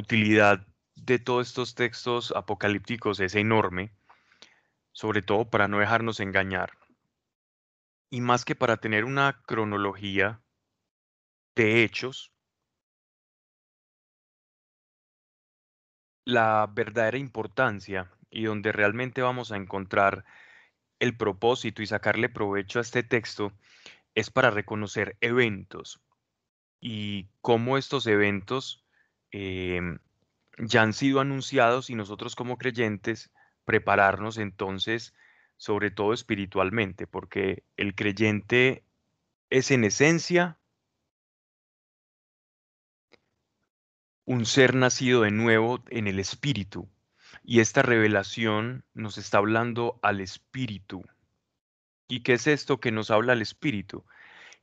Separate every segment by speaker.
Speaker 1: utilidad de todos estos textos apocalípticos es enorme, sobre todo para no dejarnos engañar. Y más que para tener una cronología de hechos, la verdadera importancia y donde realmente vamos a encontrar el propósito y sacarle provecho a este texto es para reconocer eventos y cómo estos eventos em, ya han sido anunciados y nosotros como creyentes prepararnos entonces, sobre todo espiritualmente, porque el creyente es en esencia un ser nacido de nuevo en el espíritu. Y esta revelación nos está hablando al espíritu. ¿Y qué es esto que nos habla al espíritu?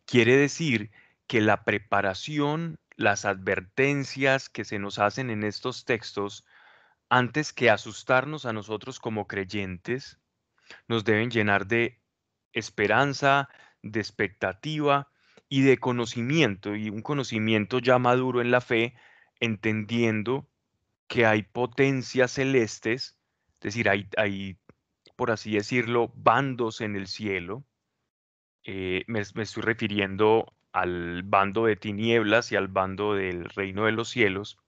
Speaker 1: Quiere decir que la preparación, las advertencias que se nos hacen en estos textos, antes que asustarnos a nosotros como creyentes, nos deben llenar de esperanza, de expectativa y de conocimiento, y un conocimiento ya maduro en la fe, entendiendo que hay potencias celestes, es decir, hay, hay por así decirlo, bandos en el cielo. Eh, me, me estoy refiriendo al bando de tinieblas y al bando del reino de los cielos,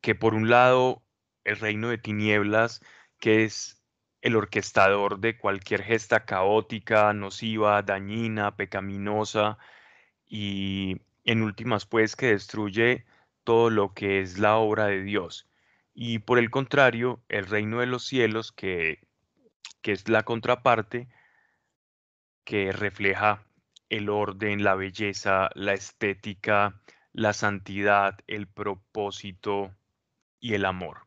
Speaker 1: que por un lado el reino de tinieblas, que es el orquestador de cualquier gesta caótica, nociva, dañina, pecaminosa y en últimas pues que destruye todo lo que es la obra de Dios. Y por el contrario, el reino de los cielos, que, que es la contraparte, que refleja el orden, la belleza, la estética, la santidad, el propósito y el amor.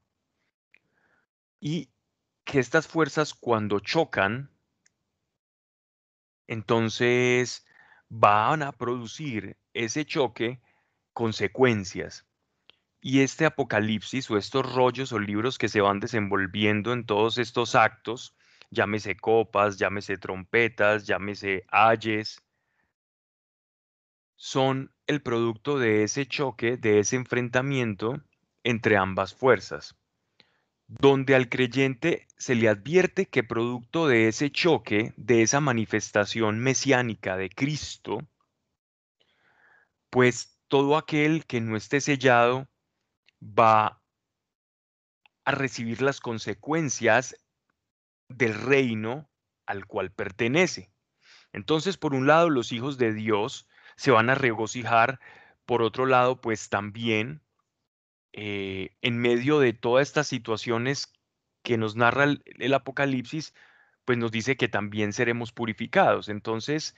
Speaker 1: Y que estas fuerzas cuando chocan, entonces van a producir ese choque consecuencias. Y este apocalipsis o estos rollos o libros que se van desenvolviendo en todos estos actos, llámese copas, llámese trompetas, llámese ayes, son el producto de ese choque, de ese enfrentamiento entre ambas fuerzas, donde al creyente se le advierte que producto de ese choque, de esa manifestación mesiánica de Cristo, pues todo aquel que no esté sellado va a recibir las consecuencias del reino al cual pertenece. Entonces, por un lado, los hijos de Dios se van a regocijar. Por otro lado, pues también eh, en medio de todas estas situaciones que nos narra el, Apocalipsis, pues nos dice que también seremos purificados. Entonces,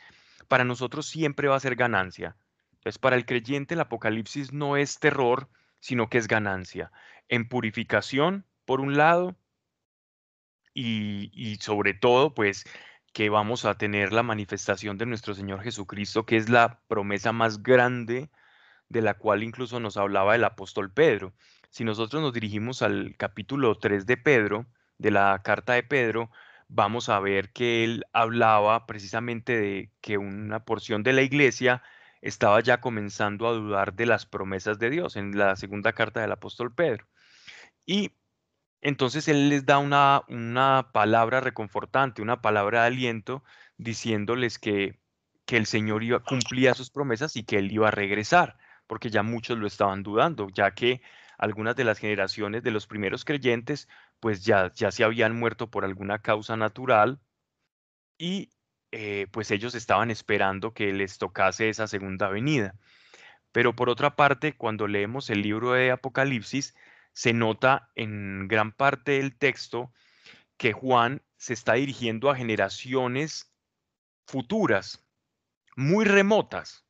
Speaker 1: para nosotros siempre va a ser ganancia. Entonces, para el creyente el Apocalipsis no es terror, sino que es ganancia. En purificación, por un lado, y, y sobre todo, pues que vamos a tener la manifestación de nuestro Señor Jesucristo, que es la promesa más grande de la cual incluso nos hablaba el apóstol Pedro. Si nosotros nos dirigimos al capítulo 3 de Pedro, de la carta de Pedro, vamos a ver que él hablaba precisamente de que una porción de la iglesia estaba ya comenzando a dudar de las promesas de Dios en la segunda carta del apóstol Pedro. Y entonces él les da una, una palabra reconfortante, una palabra de aliento, diciéndoles que, que el Señor iba, cumplía sus promesas y que él iba a regresar, porque ya muchos lo estaban dudando, ya que algunas de las generaciones de los primeros creyentes, pues ya, ya se habían muerto por alguna causa natural y eh, pues ellos estaban esperando que les tocase esa segunda venida. Pero por otra parte, cuando leemos el libro de Apocalipsis, se nota en gran parte del texto que Juan se está dirigiendo a generaciones futuras, muy remotas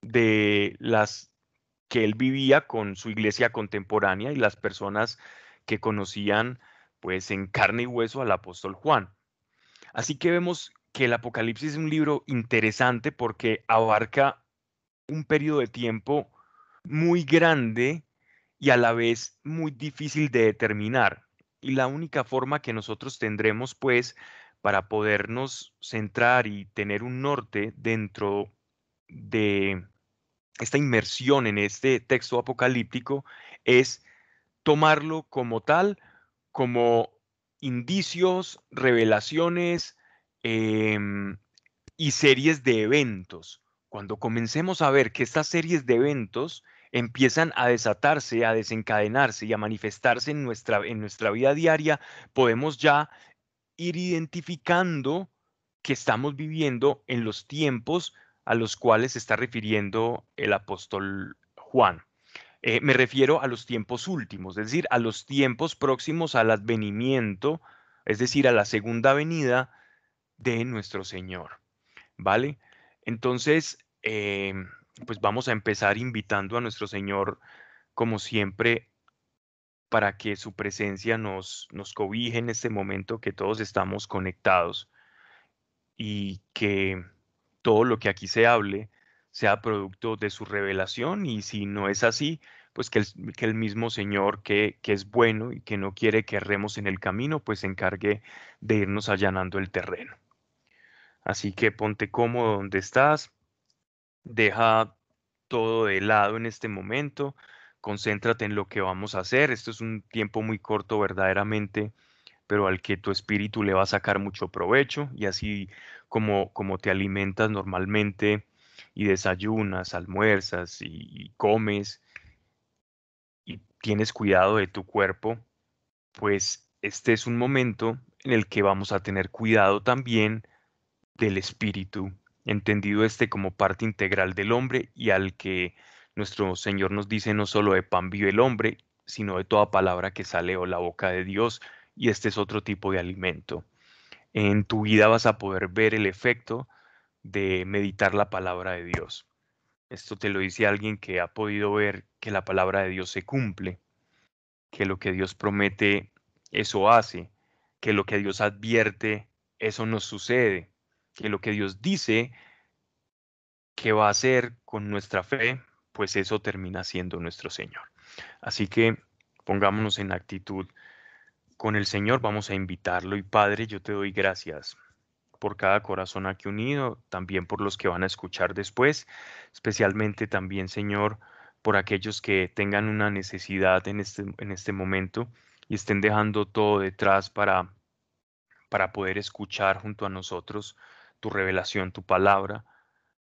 Speaker 1: de las que él vivía con su iglesia contemporánea y las personas que conocían pues en carne y hueso al apóstol Juan. Así que vemos que el Apocalipsis es un libro interesante porque abarca un periodo de tiempo muy grande y a la vez muy difícil de determinar. Y la única forma que nosotros tendremos, pues, para podernos centrar y tener un norte dentro de esta inmersión en este texto apocalíptico es tomarlo como tal, como indicios, revelaciones em, y series de eventos. Cuando comencemos a ver que estas series de eventos empiezan a desatarse, a desencadenarse y a manifestarse en nuestra, en nuestra vida diaria, podemos ya ir identificando que estamos viviendo en los tiempos a los cuales se está refiriendo el apóstol Juan. Eh, me refiero a los tiempos últimos, es decir, a los tiempos próximos al advenimiento, es decir, a la segunda venida de nuestro Señor. ¿Vale? Entonces, eh, pues vamos a empezar invitando a nuestro Señor, como siempre, para que su presencia nos, nos cobije en este momento que todos estamos conectados y que todo lo que aquí se hable sea producto de su revelación y si no es así, pues que el, que el mismo Señor que, que, es bueno y que no quiere que erremos en el camino, pues se encargue de irnos allanando el terreno. Así que ponte cómodo donde estás, deja todo de lado en este momento, concéntrate en lo que vamos a hacer. Esto es un tiempo muy corto verdaderamente, pero al que tu espíritu le va a sacar mucho provecho y así como, como te alimentas normalmente y desayunas, almuerzas y, comes y tienes cuidado de tu cuerpo, pues este es un momento en el que vamos a tener cuidado también del espíritu, entendido este como parte integral del hombre y al que nuestro Señor nos dice no solo de pan vive el hombre, sino de toda palabra que sale o la boca de Dios, y este es otro tipo de alimento. En tu vida vas a poder ver el efecto de meditar la palabra de Dios. Esto te lo dice alguien que ha podido ver que la palabra de Dios se cumple, que lo que Dios promete, eso hace, que lo que Dios advierte, eso nos sucede, que lo que Dios dice que va a hacer con nuestra fe, pues eso termina siendo nuestro Señor. Así que pongámonos en actitud con el Señor, vamos a invitarlo y Padre, yo te doy gracias por cada corazón aquí unido, también por los que van a escuchar después, especialmente también, Señor, por aquellos que tengan una necesidad en este, en este momento y estén dejando todo detrás para, para poder escuchar junto a nosotros tu revelación, tu palabra.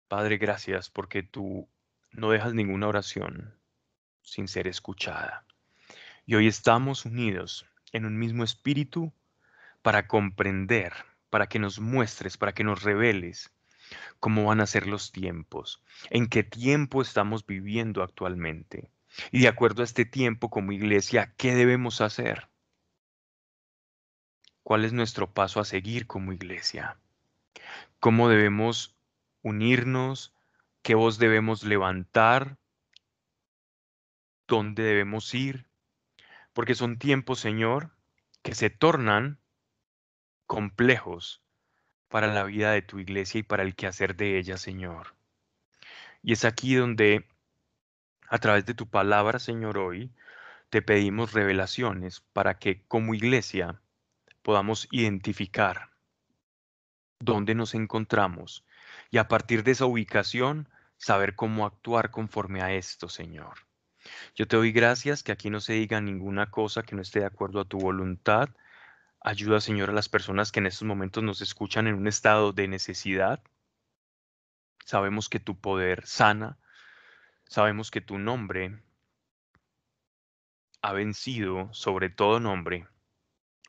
Speaker 1: Padre, gracias porque tú no dejas ninguna oración sin ser escuchada. Y hoy estamos unidos en un mismo espíritu para comprender para que nos muestres, para que nos reveles cómo van a ser los tiempos, en qué tiempo estamos viviendo actualmente. Y de acuerdo a este tiempo como iglesia, ¿qué debemos hacer? ¿Cuál es nuestro paso a seguir como iglesia? ¿Cómo debemos unirnos? ¿Qué voz debemos levantar? ¿Dónde debemos ir? Porque son tiempos, Señor, que se tornan complejos para la vida de tu iglesia y para el quehacer de ella, Señor. Y es aquí donde, a través de tu palabra, Señor, hoy, te pedimos revelaciones para que como iglesia podamos identificar dónde nos encontramos y a partir de esa ubicación saber cómo actuar conforme a esto, Señor. Yo te doy gracias que aquí no se diga ninguna cosa que no esté de acuerdo a tu voluntad, Ayuda, Señor, a las personas que en estos momentos nos escuchan en un estado de necesidad. Sabemos que tu poder sana. Sabemos que tu nombre ha vencido sobre todo nombre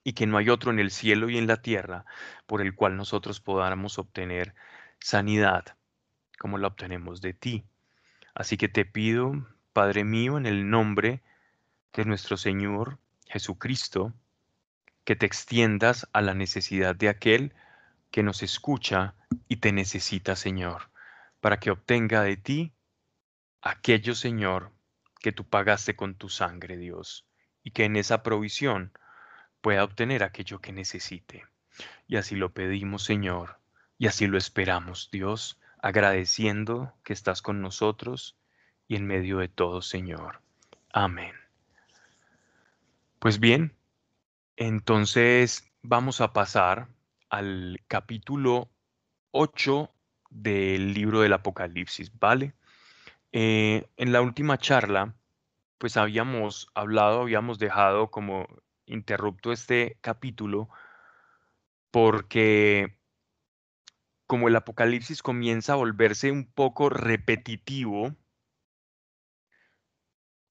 Speaker 1: y que no hay otro en el cielo y en la tierra por el cual nosotros podamos obtener sanidad como la obtenemos de ti. Así que te pido, Padre mío, en el nombre de nuestro Señor Jesucristo, que te extiendas a la necesidad de aquel que nos escucha y te necesita, Señor, para que obtenga de ti aquello, Señor, que tú pagaste con tu sangre, Dios, y que en esa provisión pueda obtener aquello que necesite. Y así lo pedimos, Señor, y así lo esperamos, Dios, agradeciendo que estás con nosotros y en medio de todo, Señor. Amén. Pues bien, entonces vamos a pasar al capítulo 8 del libro del Apocalipsis, ¿vale? Eh, en la última charla, pues habíamos hablado, habíamos dejado como interrupto este capítulo porque como el Apocalipsis comienza a volverse un poco repetitivo,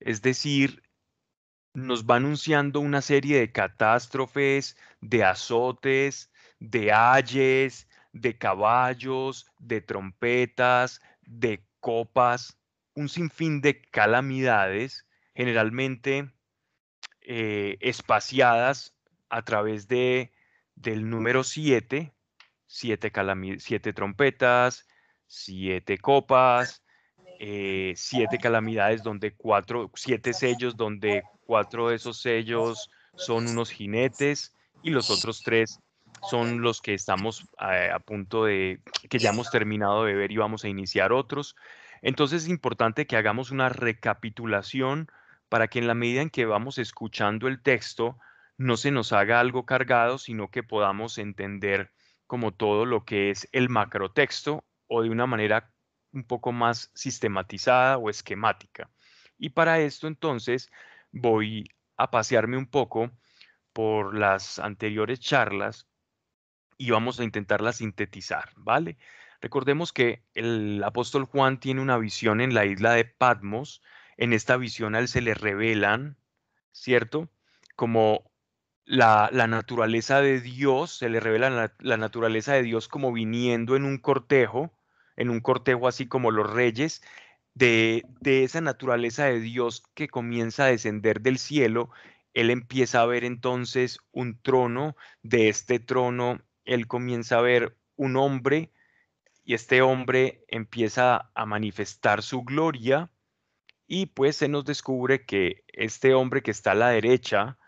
Speaker 1: es decir, nos va anunciando una serie de catástrofes, de azotes, de ayes, de caballos, de trompetas, de copas, un sinfín de calamidades, generalmente eh, espaciadas a través de, del número 7, siete, siete trompetas, siete copas, eh, siete calamidades donde cuatro, siete sellos donde cuatro de esos sellos son unos jinetes y los otros tres son los que estamos eh, a punto de, que ya hemos terminado de ver y vamos a iniciar otros. Entonces es importante que hagamos una recapitulación para que en la medida en que vamos escuchando el texto no se nos haga algo cargado, sino que podamos entender como todo lo que es el macrotexto o de una manera un poco más sistematizada o esquemática. Y para esto entonces voy a pasearme un poco por las anteriores charlas y vamos a intentarla sintetizar, ¿vale? Recordemos que el apóstol Juan tiene una visión en la isla de Patmos. En esta visión a él se le revelan, ¿cierto? Como la, naturaleza de Dios, se le revela la, naturaleza de Dios como viniendo en un cortejo, en un cortejo así como los reyes, de, de esa naturaleza de Dios que comienza a descender del cielo. Él empieza a ver entonces un trono, de este trono él comienza a ver un hombre y este hombre empieza a manifestar su gloria y pues se nos descubre que este hombre que está a la derecha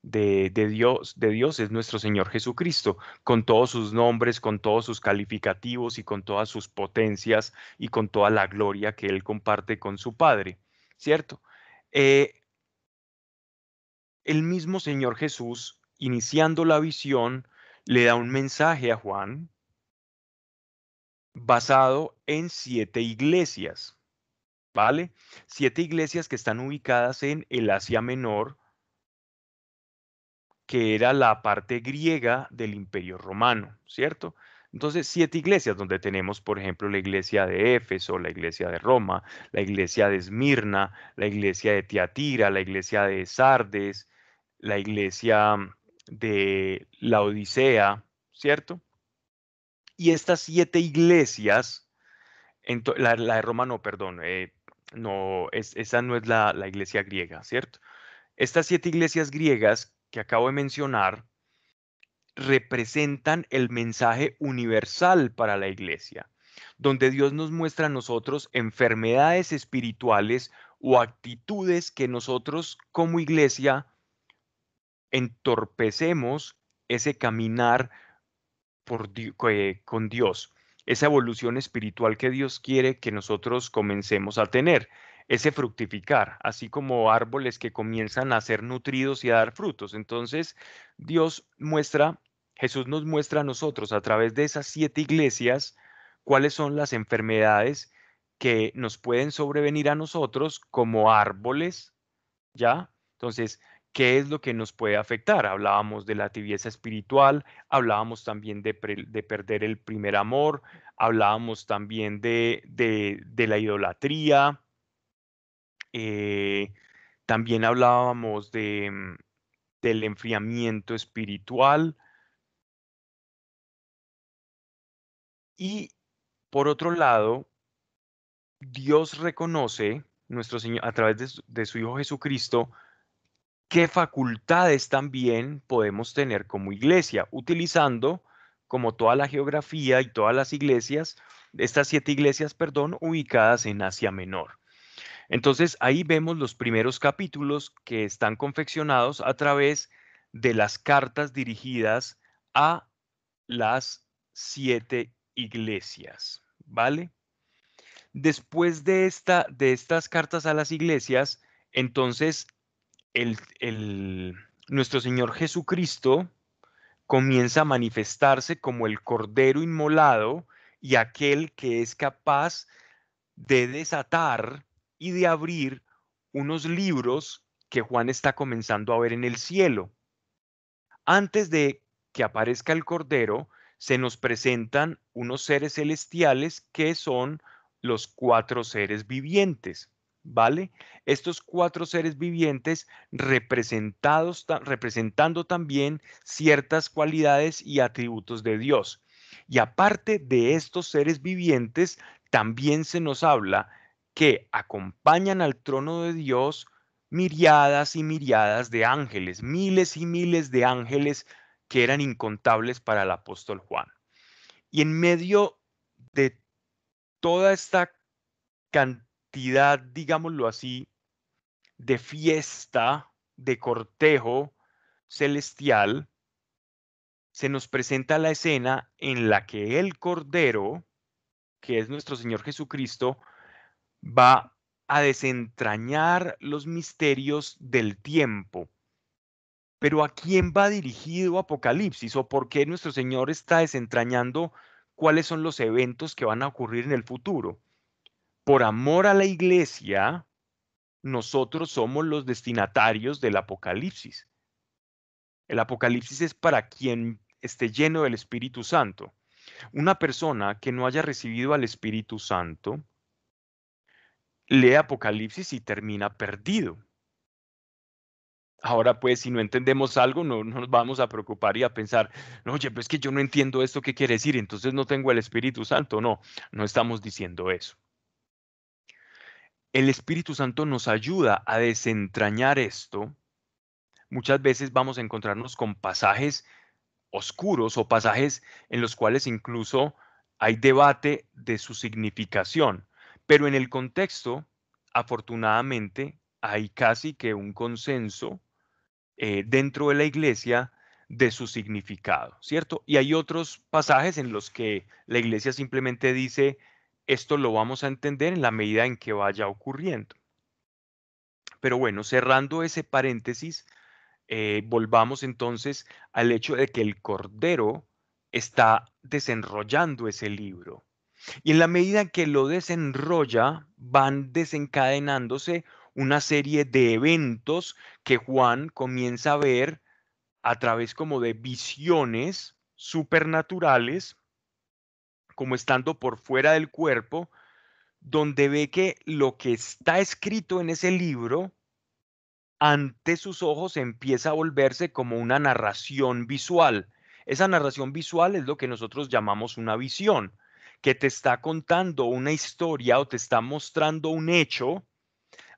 Speaker 1: de, Dios, de Dios es nuestro Señor Jesucristo, con todos sus nombres, con todos sus calificativos y con todas sus potencias y con toda la gloria que él comparte con su Padre, ¿cierto? Eh, el mismo Señor Jesús, iniciando la visión, le da un mensaje a Juan basado en siete iglesias, ¿vale? Siete iglesias que están ubicadas en el Asia Menor, que era la parte griega del Imperio Romano, ¿cierto? Entonces, siete iglesias donde tenemos, por ejemplo, la iglesia de Éfeso, la iglesia de Roma, la iglesia de Esmirna, la iglesia de Tiatira, la iglesia de Sardes, la iglesia de la Odisea, ¿cierto? Y estas siete iglesias, la, de Roma no, perdón, eh, no, esa no es la, la iglesia griega, ¿cierto? Estas siete iglesias griegas que acabo de mencionar representan el mensaje universal para la iglesia, donde Dios nos muestra a nosotros enfermedades espirituales o actitudes que nosotros como iglesia entorpecemos ese caminar con Dios, esa evolución espiritual que Dios quiere que nosotros comencemos a tener, ese fructificar, así como árboles que comienzan a ser nutridos y a dar frutos. Entonces, Dios muestra, Jesús nos muestra a nosotros a través de esas siete iglesias cuáles son las enfermedades que nos pueden sobrevenir a nosotros como árboles, ¿ya? Entonces, ¿Qué es lo que nos puede afectar? Hablábamos de la tibieza espiritual, hablábamos también de, perder el primer amor, hablábamos también de, la idolatría, eh, también hablábamos de, mm, del enfriamiento espiritual. Y por otro lado, Dios reconoce, nuestro Señor, a través de su Hijo Jesucristo, qué facultades también podemos tener como iglesia, utilizando como toda la geografía y todas las iglesias, estas siete iglesias, perdón, ubicadas en Asia Menor. Entonces ahí vemos los primeros capítulos que están confeccionados a través de las cartas dirigidas a las siete iglesias, ¿vale? Después de, esta, de estas cartas a las iglesias, entonces nuestro Señor Jesucristo comienza a manifestarse como el Cordero inmolado y aquel que es capaz de desatar y de abrir unos libros que Juan está comenzando a ver en el cielo. Antes de que aparezca el Cordero, se nos presentan unos seres celestiales que son los cuatro seres vivientes. ¿Vale? Estos cuatro seres vivientes representados, representando también ciertas cualidades y atributos de Dios. Y aparte de estos seres vivientes, también se nos habla que acompañan al trono de Dios miriadas y miriadas de ángeles, miles y miles de ángeles que eran incontables para el apóstol Juan. Y en medio de toda esta cantidad, digámoslo así, de fiesta, de cortejo celestial, se nos presenta la escena en la que el Cordero, que es nuestro Señor Jesucristo, va a desentrañar los misterios del tiempo. Pero ¿a quién va dirigido Apocalipsis o por qué nuestro Señor está desentrañando cuáles son los eventos que van a ocurrir en el futuro? Por amor a la iglesia, nosotros somos los destinatarios del Apocalipsis. El Apocalipsis es para quien esté lleno del Espíritu Santo. Una persona que no haya recibido al Espíritu Santo lee Apocalipsis y termina perdido. Ahora, pues, si no entendemos algo, no, nos vamos a preocupar y a pensar, no, oye, pues que yo no entiendo esto, ¿qué quiere decir? Entonces no tengo el Espíritu Santo. No, no estamos diciendo eso. El Espíritu Santo nos ayuda a desentrañar esto. Muchas veces vamos a encontrarnos con pasajes oscuros o pasajes en los cuales incluso hay debate de su significación. Pero en el contexto, afortunadamente, hay casi que un consenso eh, dentro de la iglesia de su significado, ¿cierto? Y hay otros pasajes en los que la iglesia simplemente dice, esto lo vamos a entender en la medida en que vaya ocurriendo. Pero bueno, cerrando ese paréntesis, eh, volvamos entonces al hecho de que el Cordero está desenrollando ese libro. Y en la medida en que lo desenrolla, van desencadenándose una serie de eventos que Juan comienza a ver a través como de visiones supernaturales, como estando por fuera del cuerpo, donde ve que lo que está escrito en ese libro ante sus ojos empieza a volverse como una narración visual. Esa narración visual es lo que nosotros llamamos una visión que te está contando una historia o te está mostrando un hecho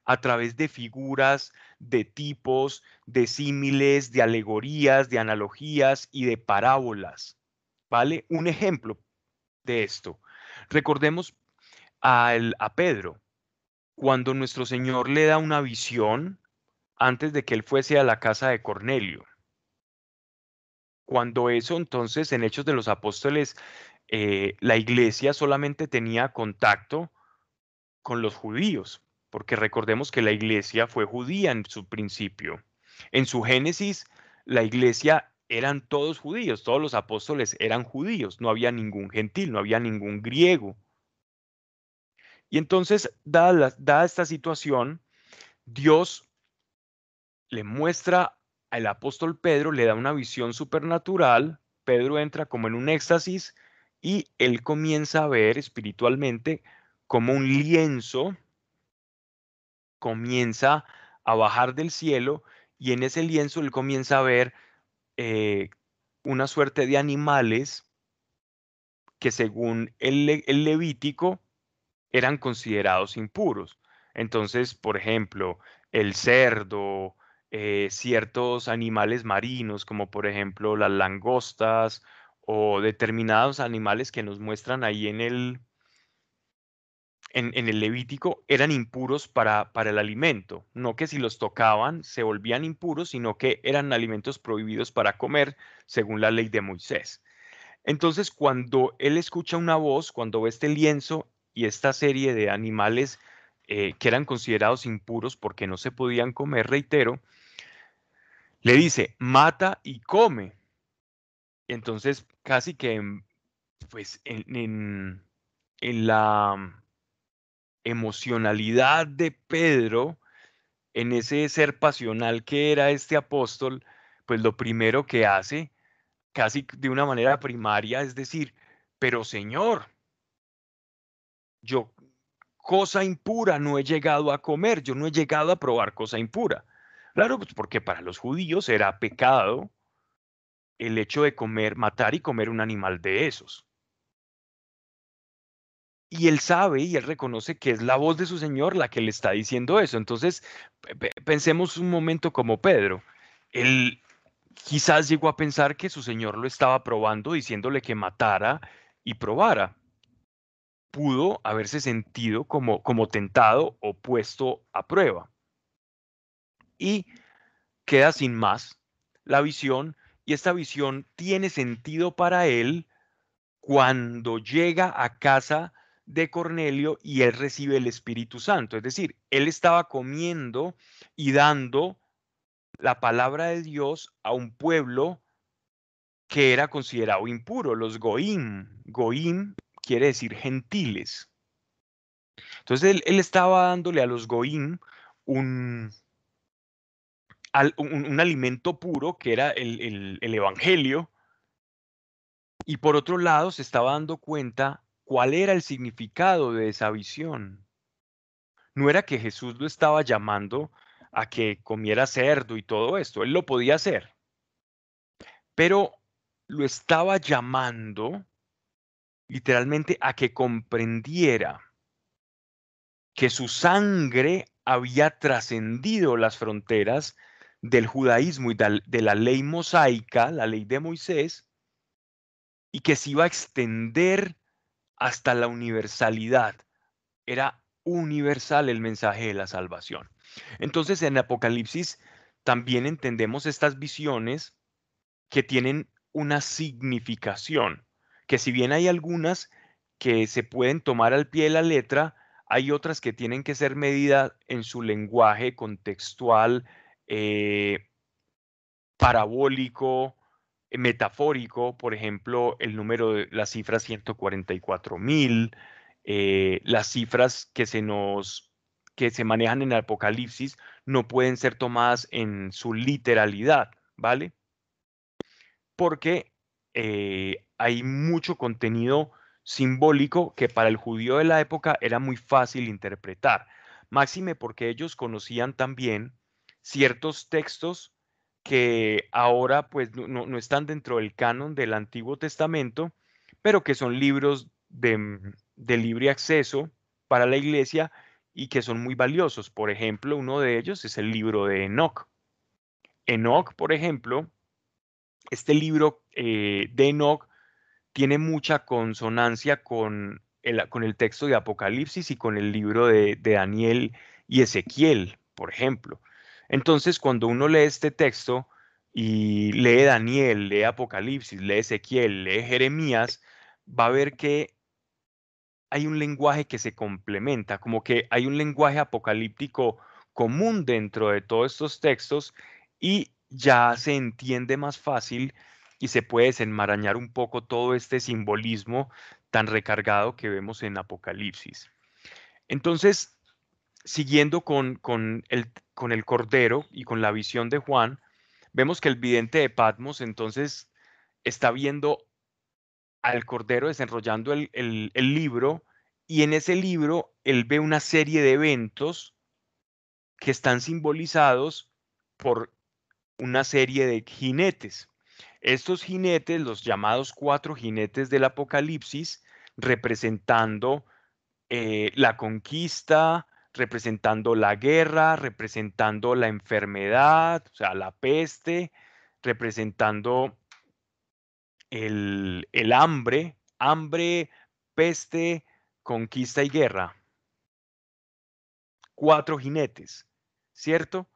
Speaker 1: a través de figuras, de tipos, de símiles, de alegorías, de analogías y de parábolas. ¿Vale? Un ejemplo de esto. Recordemos a, a Pedro, cuando nuestro Señor le da una visión antes de que él fuese a la casa de Cornelio. Cuando eso entonces en Hechos de los Apóstoles eh, la iglesia solamente tenía contacto con los judíos, porque recordemos que la iglesia fue judía en su principio. En su génesis, la iglesia eran todos judíos, todos los apóstoles eran judíos, no había ningún gentil, no había ningún griego. Y entonces, dada, dada esta situación, Dios le muestra al apóstol Pedro, le da una visión supernatural, Pedro entra como en un éxtasis, y él comienza a ver espiritualmente como un lienzo comienza a bajar del cielo y en ese lienzo él comienza a ver eh, una suerte de animales que según el, Levítico eran considerados impuros. Entonces, por ejemplo, el cerdo, eh, ciertos animales marinos, como por ejemplo las langostas o determinados animales que nos muestran ahí en el, en, el Levítico eran impuros para, para el alimento. No que si los tocaban se volvían impuros, sino que eran alimentos prohibidos para comer según la ley de Moisés. Entonces, cuando él escucha una voz, cuando ve este lienzo y esta serie de animales eh, que eran considerados impuros porque no se podían comer, reitero, le dice, mata y come. Entonces, casi que, pues, en, en, la, emocionalidad de Pedro, en ese ser pasional que era este apóstol, pues lo primero que hace, casi de una manera primaria, es decir, pero Señor, yo cosa impura no he llegado a comer, yo no he llegado a probar cosa impura. Claro, pues porque para los judíos era pecado el hecho de comer, matar y comer un animal de esos. Y él sabe y él reconoce que es la voz de su Señor la que le está diciendo eso. Entonces, pensemos un momento como Pedro. Él quizás llegó a pensar que su Señor lo estaba probando, diciéndole que matara y probara. Pudo haberse sentido como, como tentado o puesto a prueba. Y queda sin más la visión, y esta visión tiene sentido para él cuando llega a casa de Cornelio y él recibe el Espíritu Santo. Es decir, él estaba comiendo y dando la palabra de Dios a un pueblo que era considerado impuro, los Goim. Goim quiere decir gentiles. Entonces él, estaba dándole a los Goim un, un, alimento puro que era el, el Evangelio. Y por otro lado se estaba dando cuenta cuál era el significado de esa visión. No era que Jesús lo estaba llamando a que comiera cerdo y todo esto, él lo podía hacer, pero lo estaba llamando literalmente a que comprendiera que su sangre había trascendido las fronteras del judaísmo y de la ley mosaica, la ley de Moisés, y que se iba a extender hasta la universalidad. Era universal el mensaje de la salvación. Entonces en Apocalipsis también entendemos estas visiones que tienen una significación, que si bien hay algunas que se pueden tomar al pie de la letra, hay otras que tienen que ser medidas en su lenguaje contextual, eh, parabólico, metafórico, por ejemplo, el número de las cifras 144 mil, eh, las cifras que se nos que se manejan en el Apocalipsis no pueden ser tomadas en su literalidad, ¿vale? Porque eh, hay mucho contenido simbólico que para el judío de la época era muy fácil interpretar. Máxime porque ellos conocían también ciertos textos que ahora pues no, están dentro del canon del Antiguo Testamento, pero que son libros de, de libre acceso para la iglesia y que son muy valiosos. Por ejemplo, uno de ellos es el libro de Enoch. Enoch, por ejemplo, este libro eh, de Enoch tiene mucha consonancia con el, con el texto de Apocalipsis y con el libro de, de Daniel y Ezequiel, por ejemplo. Entonces, cuando uno lee este texto y lee Daniel, lee Apocalipsis, lee Ezequiel, lee Jeremías, va a ver que hay un lenguaje que se complementa, como que hay un lenguaje apocalíptico común dentro de todos estos textos y ya se entiende más fácil y se puede desenmarañar un poco todo este simbolismo tan recargado que vemos en Apocalipsis. Entonces, siguiendo con, con, el, con el Cordero y con la visión de Juan, vemos que el vidente de Patmos entonces está viendo al Cordero desarrollando el, el, libro y en ese libro él ve una serie de eventos que están simbolizados por una serie de jinetes. Estos jinetes, los llamados cuatro jinetes del Apocalipsis, representando eh, la conquista, representando la guerra, representando la enfermedad, o sea, la peste, representando el, hambre, hambre, peste, conquista y guerra. Cuatro jinetes, ¿cierto?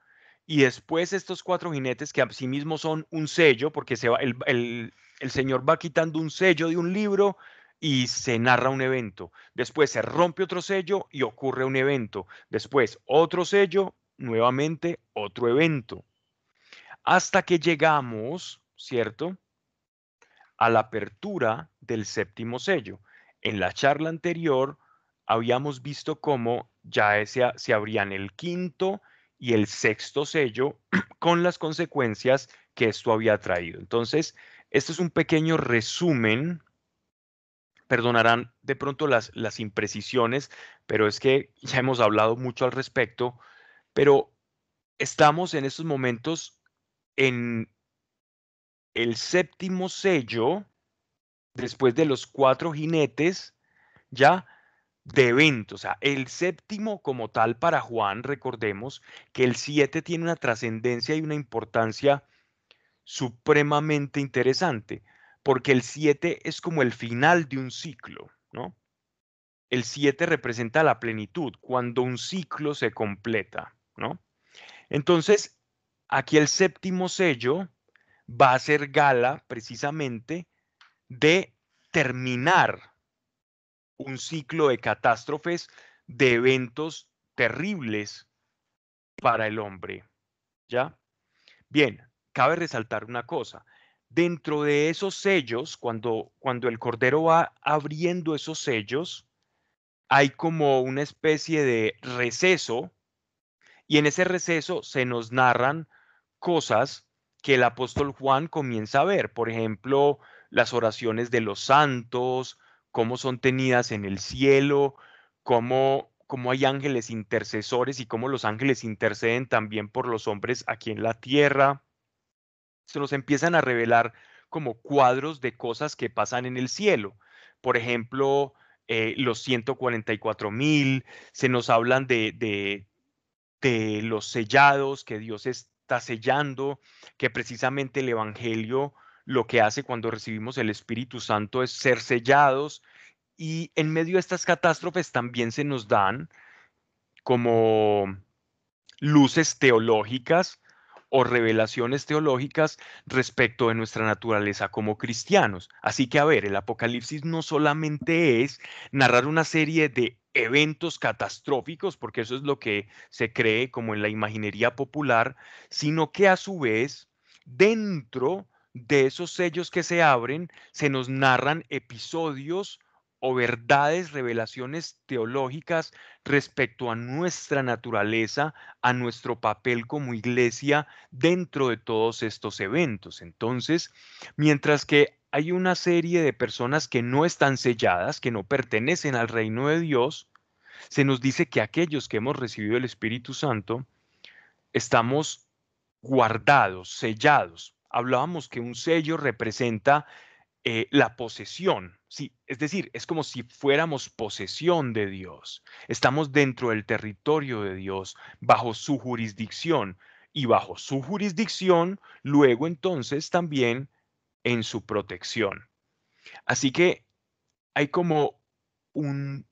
Speaker 1: Y después estos cuatro jinetes que mismo son un sello, porque se va, el, el Señor va quitando un sello de un libro y se narra un evento. Después se rompe otro sello y ocurre un evento. Después otro sello, nuevamente otro evento. Hasta que llegamos, ¿cierto? A la apertura del séptimo sello. En la charla anterior habíamos visto cómo ya se, se abrían el quinto y el sexto sello con las consecuencias que esto había traído. Entonces, este es un pequeño resumen. Perdonarán de pronto las, las imprecisiones, pero es que ya hemos hablado mucho al respecto. Pero estamos en estos momentos en el séptimo sello, después de los cuatro jinetes, ya de eventos. O sea, el séptimo como tal para Juan, recordemos que el siete tiene una trascendencia y una importancia supremamente interesante, porque el 7 es como el final de un ciclo, ¿no? El 7 representa la plenitud, cuando un ciclo se completa, ¿no? Entonces, aquí el séptimo sello va a ser gala precisamente de terminar un ciclo de catástrofes, de eventos terribles para el hombre, ¿ya? Bien, cabe resaltar una cosa. Dentro de esos sellos, cuando, cuando el Cordero va abriendo esos sellos, hay como una especie de receso y en ese receso se nos narran cosas que el apóstol Juan comienza a ver. Por ejemplo, las oraciones de los santos, cómo son tenidas en el cielo, cómo, cómo hay ángeles intercesores y cómo los ángeles interceden también por los hombres aquí en la tierra se nos empiezan a revelar como cuadros de cosas que pasan en el cielo. Por ejemplo, eh, los 144 mil, se nos hablan de, de, de los sellados que Dios está sellando, que precisamente el Evangelio lo que hace cuando recibimos el Espíritu Santo es ser sellados. Y en medio de estas catástrofes también se nos dan como luces teológicas o revelaciones teológicas respecto de nuestra naturaleza como cristianos. Así que, a ver, el Apocalipsis no solamente es narrar una serie de eventos catastróficos, porque eso es lo que se cree como en la imaginería popular, sino que a su vez, dentro de esos sellos que se abren, se nos narran episodios o verdades, revelaciones teológicas respecto a nuestra naturaleza, a nuestro papel como iglesia dentro de todos estos eventos. Entonces, mientras que hay una serie de personas que no están selladas, que no pertenecen al reino de Dios, se nos dice que aquellos que hemos recibido el Espíritu Santo, estamos guardados, sellados. Hablábamos que un sello representa eh, la posesión, sí, es decir, es como si fuéramos posesión de Dios. Estamos dentro del territorio de Dios, bajo su jurisdicción y bajo su jurisdicción, luego entonces también en su protección. Así que hay como un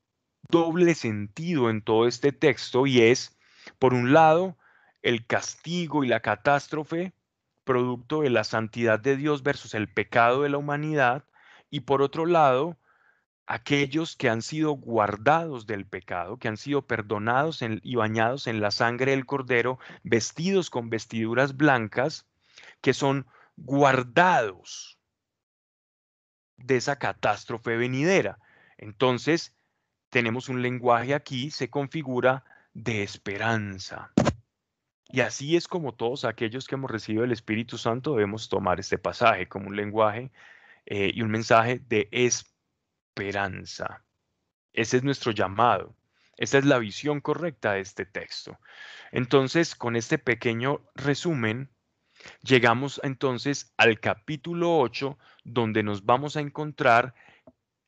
Speaker 1: doble sentido en todo este texto y es, por un lado, el castigo y la catástrofe producto de la santidad de Dios versus el pecado de la humanidad, y por otro lado, aquellos que han sido guardados del pecado, que han sido perdonados y bañados en la sangre del cordero, vestidos con vestiduras blancas, que son guardados de esa catástrofe venidera. Entonces, tenemos un lenguaje aquí, se configura de esperanza. Y así es como todos aquellos que hemos recibido el Espíritu Santo debemos tomar este pasaje como un lenguaje eh, y un mensaje de esperanza. Ese es nuestro llamado. Esta es la visión correcta de este texto. Entonces, con este pequeño resumen, llegamos entonces al capítulo 8, donde nos vamos a encontrar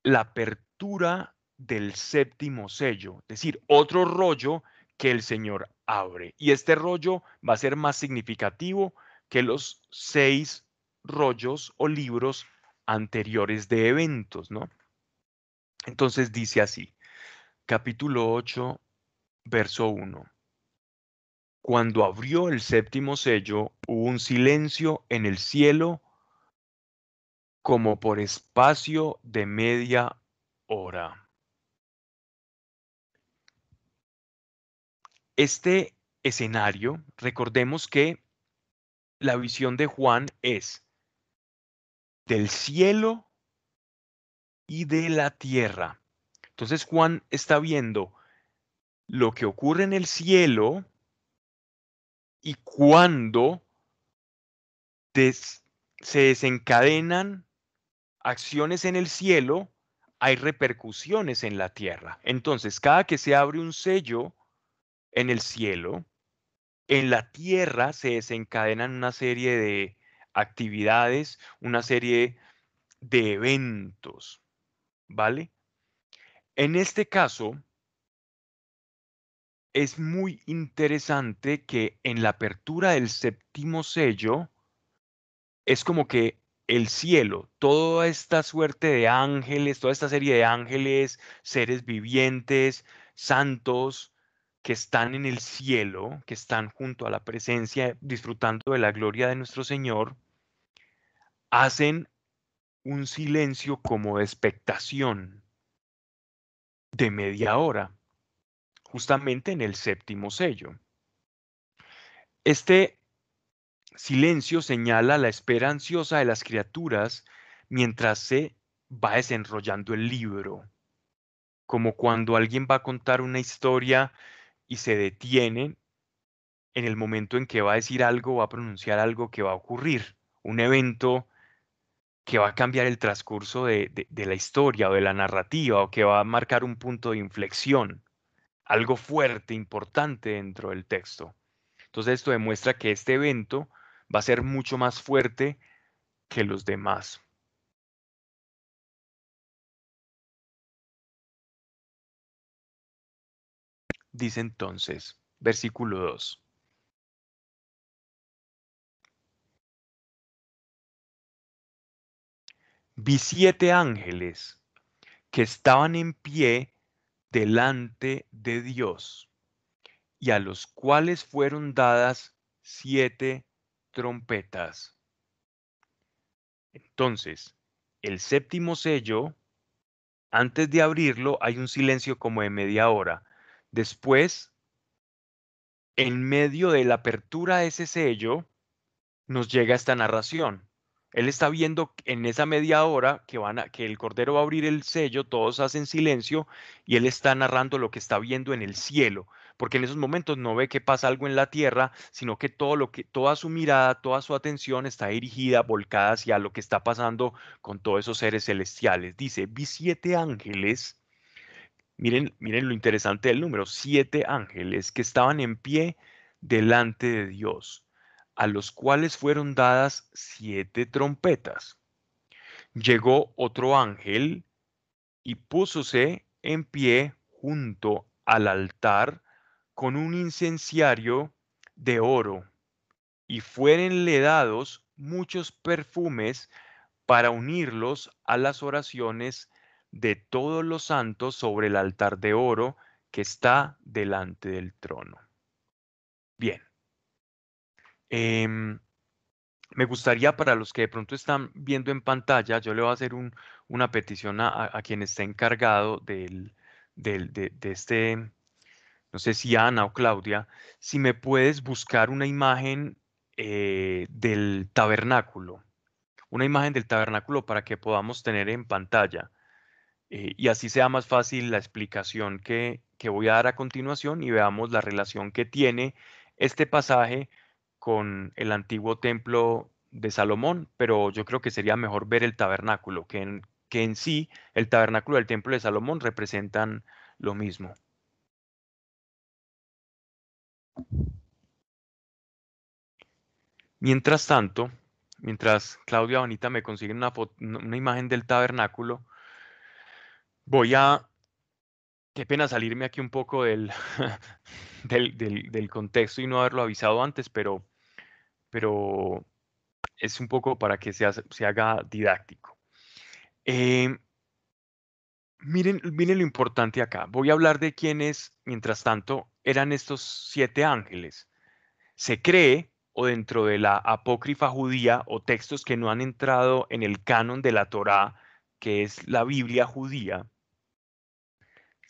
Speaker 1: la apertura del séptimo sello, es decir, otro rollo que el Señor abre. Y este rollo va a ser más significativo que los seis rollos o libros anteriores de eventos, ¿no? Entonces dice así, capítulo 8, verso 1. Cuando abrió el séptimo sello, hubo un silencio en el cielo como por espacio de media hora. Este escenario, recordemos que la visión de Juan es del cielo y de la tierra. Entonces Juan está viendo lo que ocurre en el cielo y cuando se desencadenan acciones en el cielo, hay repercusiones en la tierra. Entonces, cada que se abre un sello en el cielo, en la tierra se desencadenan una serie de actividades, una serie de eventos, ¿vale? En este caso, es muy interesante que en la apertura del séptimo sello, es como que el cielo, toda esta suerte de ángeles, toda esta serie de ángeles, seres vivientes, santos, que están en el cielo, que están junto a la presencia, disfrutando de la gloria de nuestro Señor, hacen un silencio como de expectación de media hora, justamente en el séptimo sello. Este silencio señala la espera ansiosa de las criaturas mientras se va desenrollando el libro, como cuando alguien va a contar una historia y se detiene en el momento en que va a decir algo, va a pronunciar algo que va a ocurrir, un evento que va a cambiar el transcurso de, la historia o de la narrativa o que va a marcar un punto de inflexión, algo fuerte, importante dentro del texto. Entonces esto demuestra que este evento va a ser mucho más fuerte que los demás. Dice entonces, versículo 2. Vi siete ángeles que estaban en pie delante de Dios y a los cuales fueron dadas siete trompetas. Entonces, el séptimo sello, antes de abrirlo hay un silencio como de media hora. Después, en medio de la apertura de ese sello, nos llega esta narración. Él está viendo en esa media hora que, van a, que el Cordero va a abrir el sello, todos hacen silencio y él está narrando lo que está viendo en el cielo, porque en esos momentos no ve que pasa algo en la tierra, sino que, todo lo que toda su mirada, toda su atención está dirigida, volcada hacia lo que está pasando con todos esos seres celestiales. Dice, vi siete ángeles, miren, miren lo interesante del número, siete ángeles que estaban en pie delante de Dios a los cuales fueron dadas siete trompetas. Llegó otro ángel y púsose en pie junto al altar con un incenciario de oro, y fuérenle dados muchos perfumes para unirlos a las oraciones de todos los santos sobre el altar de oro que está delante del trono. Bien. Em, me gustaría para los que de pronto están viendo en pantalla, yo le voy a hacer una petición a, quien esté encargado del, de, este, no sé si Ana o Claudia, si me puedes buscar una imagen eh, del tabernáculo, una imagen del tabernáculo para que podamos tener en pantalla. Eh, y así sea más fácil la explicación que, que voy a dar a continuación y veamos la relación que tiene este pasaje con el antiguo templo de Salomón, pero yo creo que sería mejor ver el tabernáculo, que en, que en sí el tabernáculo del templo de Salomón representan lo mismo. Mientras tanto, mientras Claudia Bonita me consigue una, una imagen del tabernáculo, voy a, qué pena salirme aquí un poco del, del, contexto y no haberlo avisado antes, pero pero es un poco para que se, se haga didáctico. Em, miren, miren lo importante acá. Voy a hablar de quiénes, mientras tanto, eran estos siete ángeles. Se cree, o dentro de la apócrifa judía, o textos que no han entrado en el canon de la Torá, que es la Biblia judía,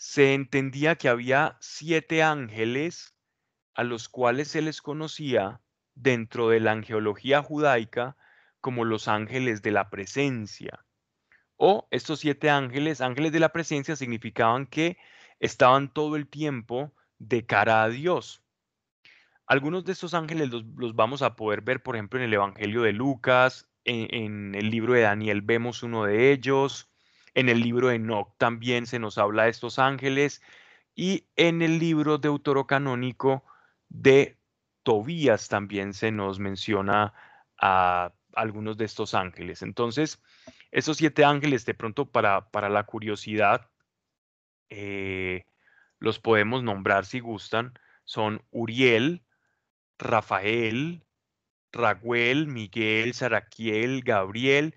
Speaker 1: se entendía que había siete ángeles a los cuales se les conocía dentro de la angeología judaica como los ángeles de la presencia O estos siete ángeles, ángeles de la presencia, significaban que estaban todo el tiempo de cara a Dios. Algunos de estos ángeles los, vamos a poder ver, por ejemplo, en el Evangelio de Lucas, en, el libro de Daniel vemos uno de ellos, en el libro de Enoch también se nos habla de estos ángeles y en el libro deuterocanónico de Tobías también se nos menciona a algunos de estos ángeles. Entonces, esos siete ángeles, de pronto para, para la curiosidad, eh, los podemos nombrar si gustan. Son Uriel, Rafael, Raguel, Miguel, Saraquiel, Gabriel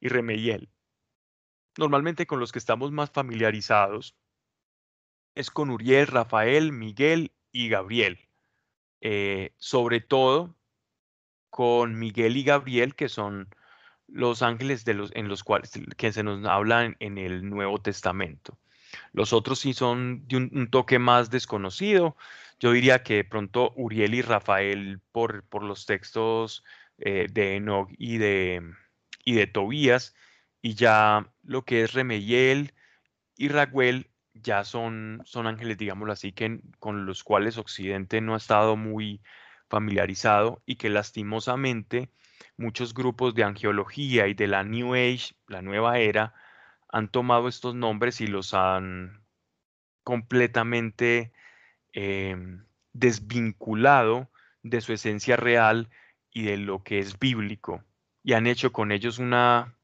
Speaker 1: y Remeyel. Normalmente con los que estamos más familiarizados es con Uriel, Rafael, Miguel y Gabriel. Eh, sobre todo con Miguel y Gabriel, que son los ángeles de los, en los cuales que se nos hablan en el Nuevo Testamento. Los otros sí son de un, toque más desconocido. Yo diría que de pronto Uriel y Rafael por, por los textos eh, de Enoch y de, y de Tobías, y ya lo que es Remeyel y Raguel ya son, son ángeles, digámoslo así, que con los cuales Occidente no ha estado muy familiarizado y que lastimosamente muchos grupos de angiología y de la New Age, la nueva era, han tomado estos nombres y los han completamente em, desvinculado de su esencia real y de lo que es bíblico. Y han hecho con ellos una,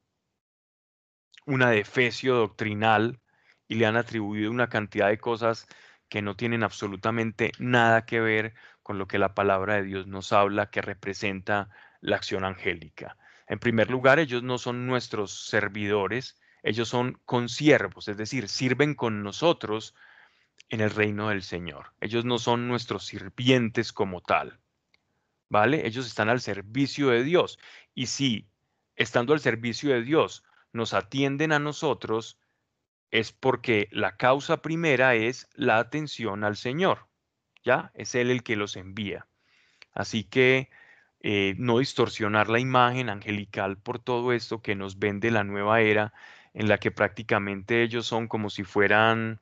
Speaker 1: una defecio doctrinal y le han atribuido una cantidad de cosas que no tienen absolutamente nada que ver con lo que la palabra de Dios nos habla, que representa la acción angélica. En primer lugar, ellos no son nuestros servidores, ellos son consiervos, es decir, sirven con nosotros en el reino del Señor. Ellos no son nuestros sirvientes como tal. ¿Vale? Ellos están al servicio de Dios. Y si, estando al servicio de Dios, nos atienden a nosotros, es porque la causa primera es la atención al Señor. ¿Ya? Es Él el que los envía. Así que eh, no distorsionar la imagen angelical por todo esto que nos vende la nueva era en la que prácticamente ellos son como si fueran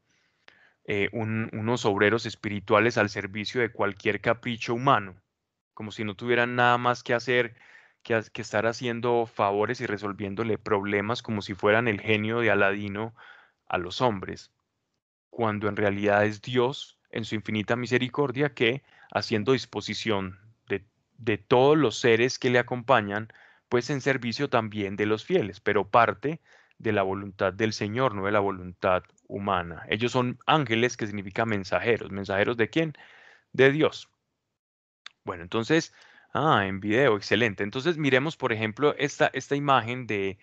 Speaker 1: eh, unos obreros espirituales al servicio de cualquier capricho humano, como si no tuvieran nada más que hacer que, estar haciendo favores y resolviéndole problemas como si fueran el genio de Aladino a los hombres, cuando en realidad es Dios en su infinita misericordia que, haciendo disposición de, de todos los seres que le acompañan, pues en servicio también de los fieles, pero parte de la voluntad del Señor, no de la voluntad humana. Ellos son ángeles, que significa mensajeros. ¿Mensajeros de quién? De Dios. Bueno, entonces, ah, en video, excelente. Entonces, miremos, por ejemplo, esta, esta imagen de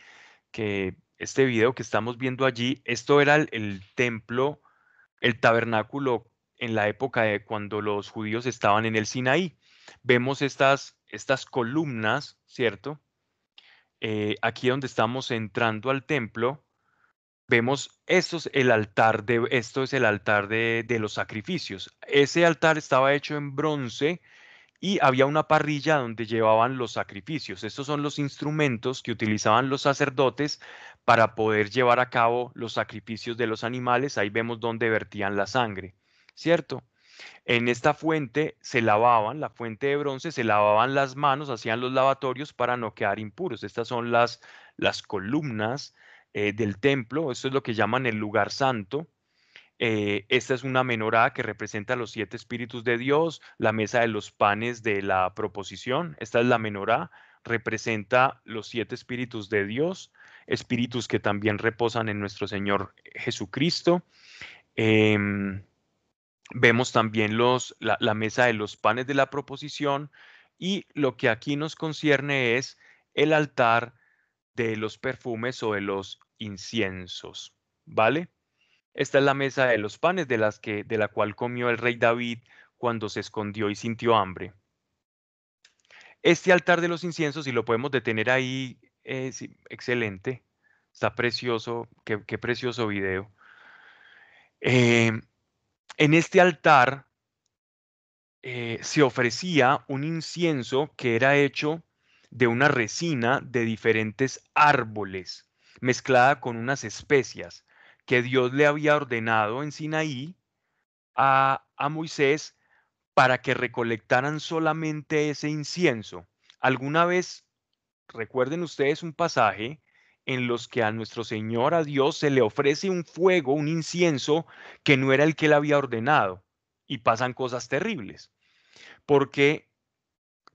Speaker 1: que este video que estamos viendo allí, esto era el, templo, el tabernáculo en la época de cuando los judíos estaban en el Sinaí. Vemos estas, estas columnas, ¿cierto? Eh, aquí donde estamos entrando al templo, vemos esto es el altar de esto es el altar de, de, los sacrificios. Ese altar estaba hecho en bronce y había una parrilla donde llevaban los sacrificios. Estos son los instrumentos que utilizaban los sacerdotes para poder llevar a cabo los sacrificios de los animales. Ahí vemos donde vertían la sangre, ¿cierto? En esta fuente se lavaban, la fuente de bronce, se lavaban las manos, hacían los lavatorios para no quedar impuros. Estas son las, las columnas eh, del templo, esto es lo que llaman el lugar santo. Eh, esta es una menorá que representa los siete espíritus de Dios, la mesa de los panes de la proposición. Esta es la menorá, representa los siete espíritus de Dios, espíritus que también reposan en nuestro Señor Jesucristo. Em, Vemos también los, la, mesa de los panes de la proposición y lo que aquí nos concierne es el altar de los perfumes o de los inciensos, ¿vale? Esta es la mesa de los panes de, las que, de la cual comió el rey David cuando se escondió y sintió hambre. Este altar de los inciensos, y lo podemos detener ahí, es excelente, está precioso, qué, precioso video. Eh, en este altar eh, se ofrecía un incienso que era hecho de una resina de diferentes árboles. mezclada con unas especias que Dios le había ordenado en Sinaí a, a Moisés para que recolectaran solamente ese incienso. Alguna vez, recuerden ustedes un pasaje en los que a nuestro Señor, a Dios, se le ofrece un fuego, un incienso que no era el que él había ordenado y pasan cosas terribles. Porque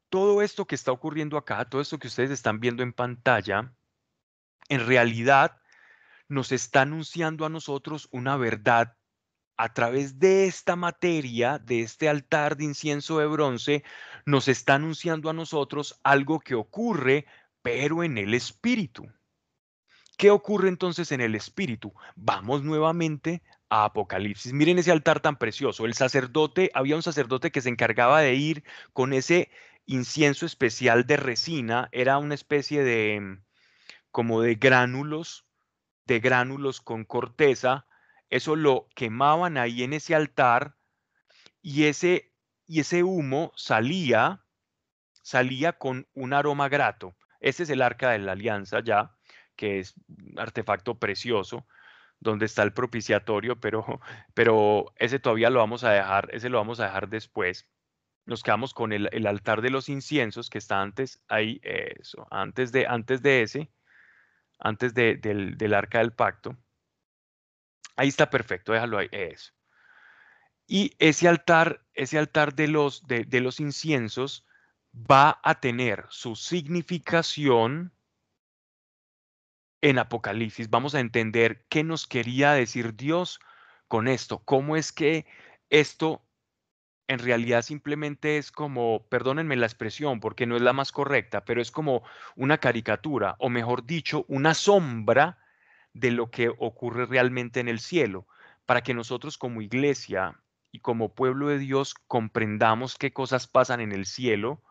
Speaker 1: todo esto que está ocurriendo acá, todo esto que ustedes están viendo en pantalla, en realidad nos está anunciando a nosotros una verdad a través de esta materia, de este altar de incienso de bronce, nos está anunciando a nosotros algo que ocurre, pero en el espíritu. ¿Qué ocurre entonces en el espíritu? Vamos nuevamente a Apocalipsis. Miren ese altar tan precioso. El sacerdote, había un sacerdote que se encargaba de ir con ese incienso especial de resina, era una especie de como de gránulos, de gránulos con corteza, eso lo quemaban ahí en ese altar y ese y ese humo salía salía con un aroma grato. Ese es el arca de la alianza ya que es un artefacto precioso, donde está el propiciatorio, pero, pero ese todavía lo vamos a dejar, ese lo vamos a dejar después. Nos quedamos con el, altar de los inciensos que está antes ahí, eso, antes de, antes de ese, antes de, del, arca del pacto. Ahí está perfecto, déjalo ahí, eso. Y ese altar, ese altar de los, de los inciensos va a tener su significación en Apocalipsis vamos a entender qué nos quería decir Dios con esto, cómo es que esto en realidad simplemente es como, perdónenme la expresión porque no es la más correcta, pero es como una caricatura, o mejor dicho, una sombra de lo que ocurre realmente en el cielo, para que nosotros como iglesia y como pueblo de Dios comprendamos qué cosas pasan en el cielo,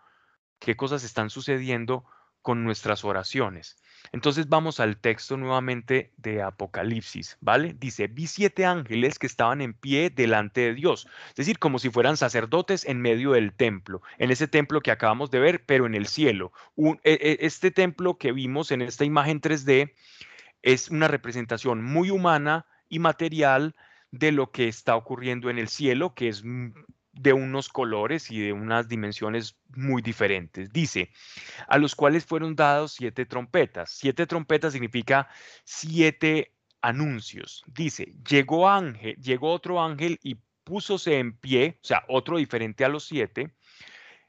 Speaker 1: qué cosas están sucediendo con nuestras oraciones. Entonces vamos al texto nuevamente de Apocalipsis, ¿vale? Dice, vi siete ángeles que estaban en pie delante de Dios, es decir, como si fueran sacerdotes en medio del templo, en ese templo que acabamos de ver, pero en el cielo. E, e, este templo que vimos en esta imagen 3D es una representación muy humana y material de lo que está ocurriendo en el cielo, que es de unos colores y de unas dimensiones muy diferentes. Dice, a los cuales fueron dados siete trompetas. Siete trompetas significa siete anuncios. Dice, llegó ángel, llegó otro ángel y púsose en pie, o sea, otro diferente a los siete,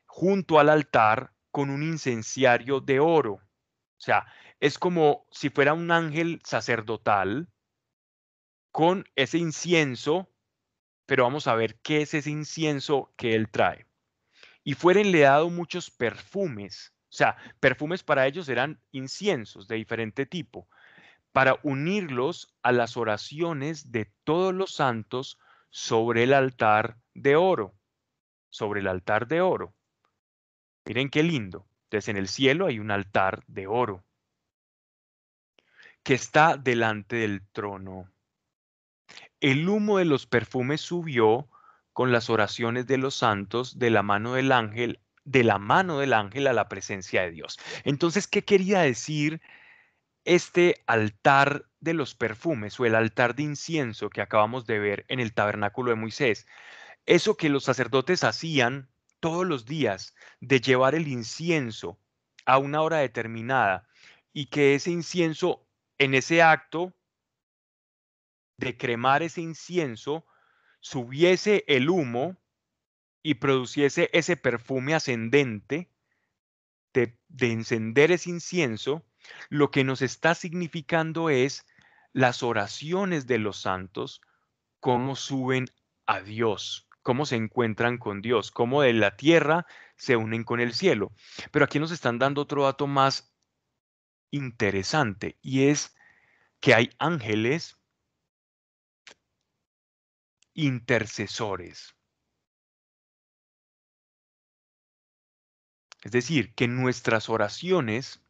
Speaker 1: junto al altar con un incenciario de oro. O sea, es como si fuera un ángel sacerdotal con ese incienso pero vamos a ver qué es ese incienso que él trae. Y fuerenle dado muchos perfumes, o sea, perfumes para ellos eran inciensos de diferente tipo, para unirlos a las oraciones de todos los santos sobre el altar de oro, sobre el altar de oro. Miren qué lindo. Entonces en el cielo hay un altar de oro que está delante del trono el humo de los perfumes subió con las oraciones de los santos de la mano del ángel, de la mano del ángel a la presencia de Dios. Entonces, ¿qué quería decir este altar de los perfumes o el altar de incienso que acabamos de ver en el tabernáculo de Moisés? Eso que los sacerdotes hacían todos los días de llevar el incienso a una hora determinada y que ese incienso en ese acto de cremar ese incienso, subiese el humo y produciese ese perfume ascendente de, encender ese incienso, lo que nos está significando es las oraciones de los santos, cómo suben a Dios, cómo se encuentran con Dios, cómo de la tierra se unen con el cielo. Pero aquí nos están dando otro dato más interesante y es que hay ángeles intercesores. Es decir, que nuestras oraciones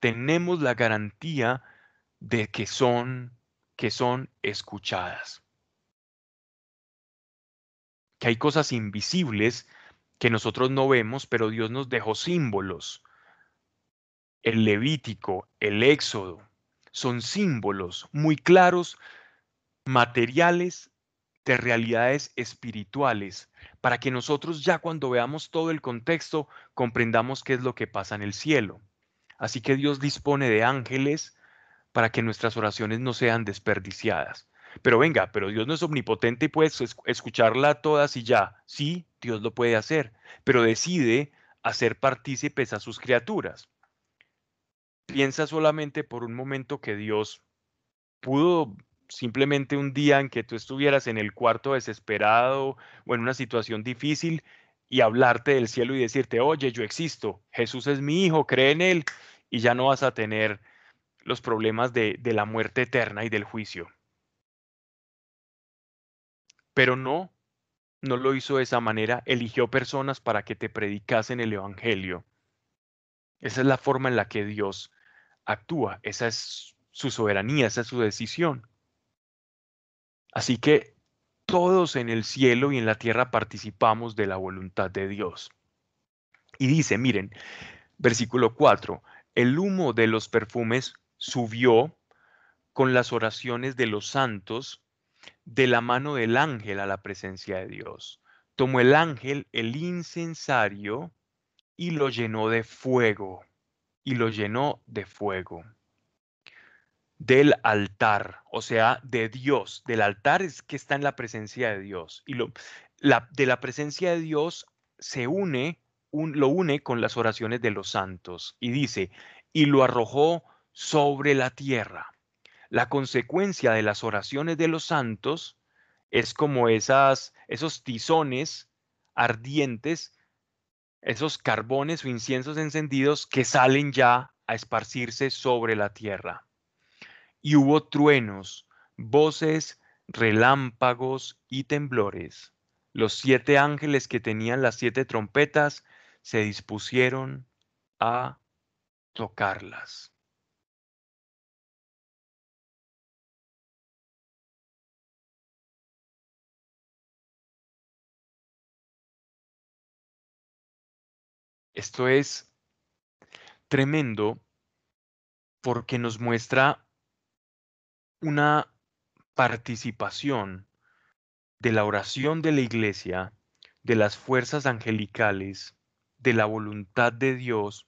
Speaker 1: tenemos la garantía de que son que son escuchadas. Que hay cosas invisibles que nosotros no vemos, pero Dios nos dejó símbolos. El Levítico, el Éxodo, son símbolos muy claros, materiales de realidades espirituales, para que nosotros ya cuando veamos todo el contexto comprendamos qué es lo que pasa en el cielo. Así que Dios dispone de ángeles para que nuestras oraciones no sean desperdiciadas. Pero venga, pero Dios no es omnipotente y puede escucharla todas y ya. Sí, Dios lo puede hacer, pero decide hacer partícipes a sus criaturas. Piensa solamente por un momento que Dios pudo simplemente un día en que tú estuvieras en el cuarto desesperado o en una situación difícil y hablarte del cielo y decirte, oye, yo existo, Jesús es mi hijo, cree en él y ya no vas a tener los problemas de, de la muerte eterna y del juicio. Pero no, no lo hizo de esa manera, eligió personas para que te predicasen el Evangelio. Esa es la forma en la que Dios actúa, esa es su soberanía, esa es su decisión. Así que todos en el cielo y en la tierra participamos de la voluntad de Dios. Y dice, miren, versículo 4, el humo de los perfumes subió con las oraciones de los santos de la mano del ángel a la presencia de Dios. Tomó el ángel el incensario y lo llenó de fuego, y lo llenó de fuego del altar, o sea, de Dios. Del altar es que está en la presencia de Dios. Y lo, la, de la presencia de Dios se une, un, lo une con las oraciones de los santos. Y dice, y lo arrojó sobre la tierra. La consecuencia de las oraciones de los santos es como esas, esos tizones ardientes, esos carbones o inciensos encendidos que salen ya a esparcirse sobre la tierra. Y hubo truenos, voces, relámpagos y temblores. Los siete ángeles que tenían las siete trompetas se dispusieron a tocarlas. Esto es tremendo porque nos muestra una participación de la oración de la iglesia, de las fuerzas angelicales, de la voluntad de Dios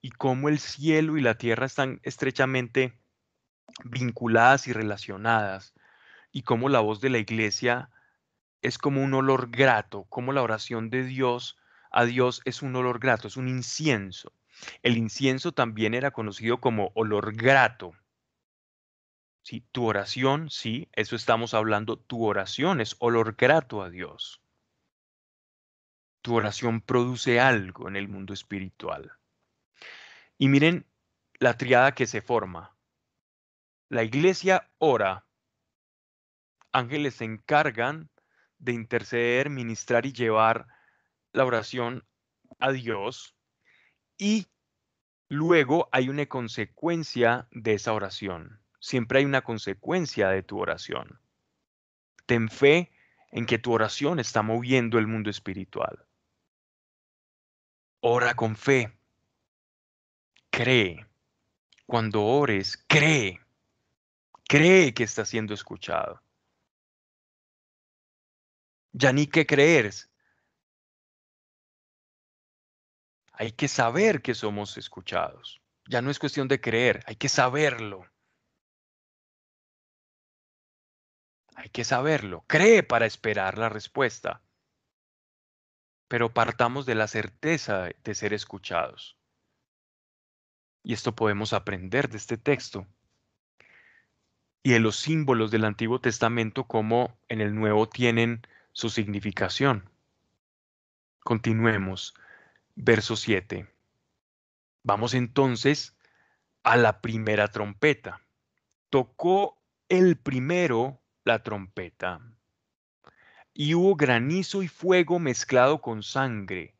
Speaker 1: y cómo el cielo y la tierra están estrechamente vinculadas y relacionadas y cómo la voz de la iglesia es como un olor grato, como la oración de Dios a Dios es un olor grato, es un incienso. El incienso también era conocido como olor grato. Sí, tu oración, sí, eso estamos hablando, tu oración es olor grato a Dios. Tu oración produce algo en el mundo espiritual. Y miren la triada que se forma. La iglesia ora, ángeles se encargan de interceder, ministrar y llevar la oración a Dios y luego hay una consecuencia de esa oración. Siempre hay una consecuencia de tu oración. Ten fe en que tu oración está moviendo el mundo espiritual. Ora con fe. Cree. Cuando ores, cree. Cree que está siendo escuchado. Ya ni que creer, Hay que saber que somos escuchados. Ya no es cuestión de creer, hay que saberlo. Hay que saberlo. Cree para esperar la respuesta. Pero partamos de la certeza de ser escuchados. Y esto podemos aprender de este texto. Y de los símbolos del Antiguo Testamento como en el Nuevo tienen su significación. Continuemos. Verso 7. Vamos entonces a la primera trompeta. Tocó el primero la trompeta. Y hubo granizo y fuego mezclado con sangre,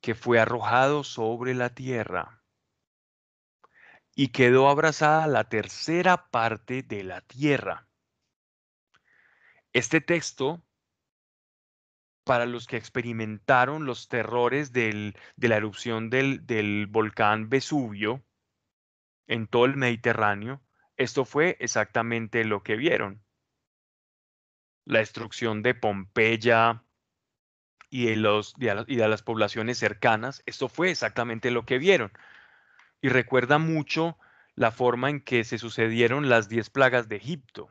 Speaker 1: que fue arrojado sobre la tierra. Y quedó abrazada la tercera parte de la tierra. Este texto para los que experimentaron los terrores de la erupción del, del volcán Vesubio, en todo el Mediterráneo, esto fue exactamente lo que vieron. La destrucción de Pompeya y de, los, y de las poblaciones cercanas, esto fue exactamente lo que vieron. Y recuerda mucho la forma en que se sucedieron las diez plagas de Egipto.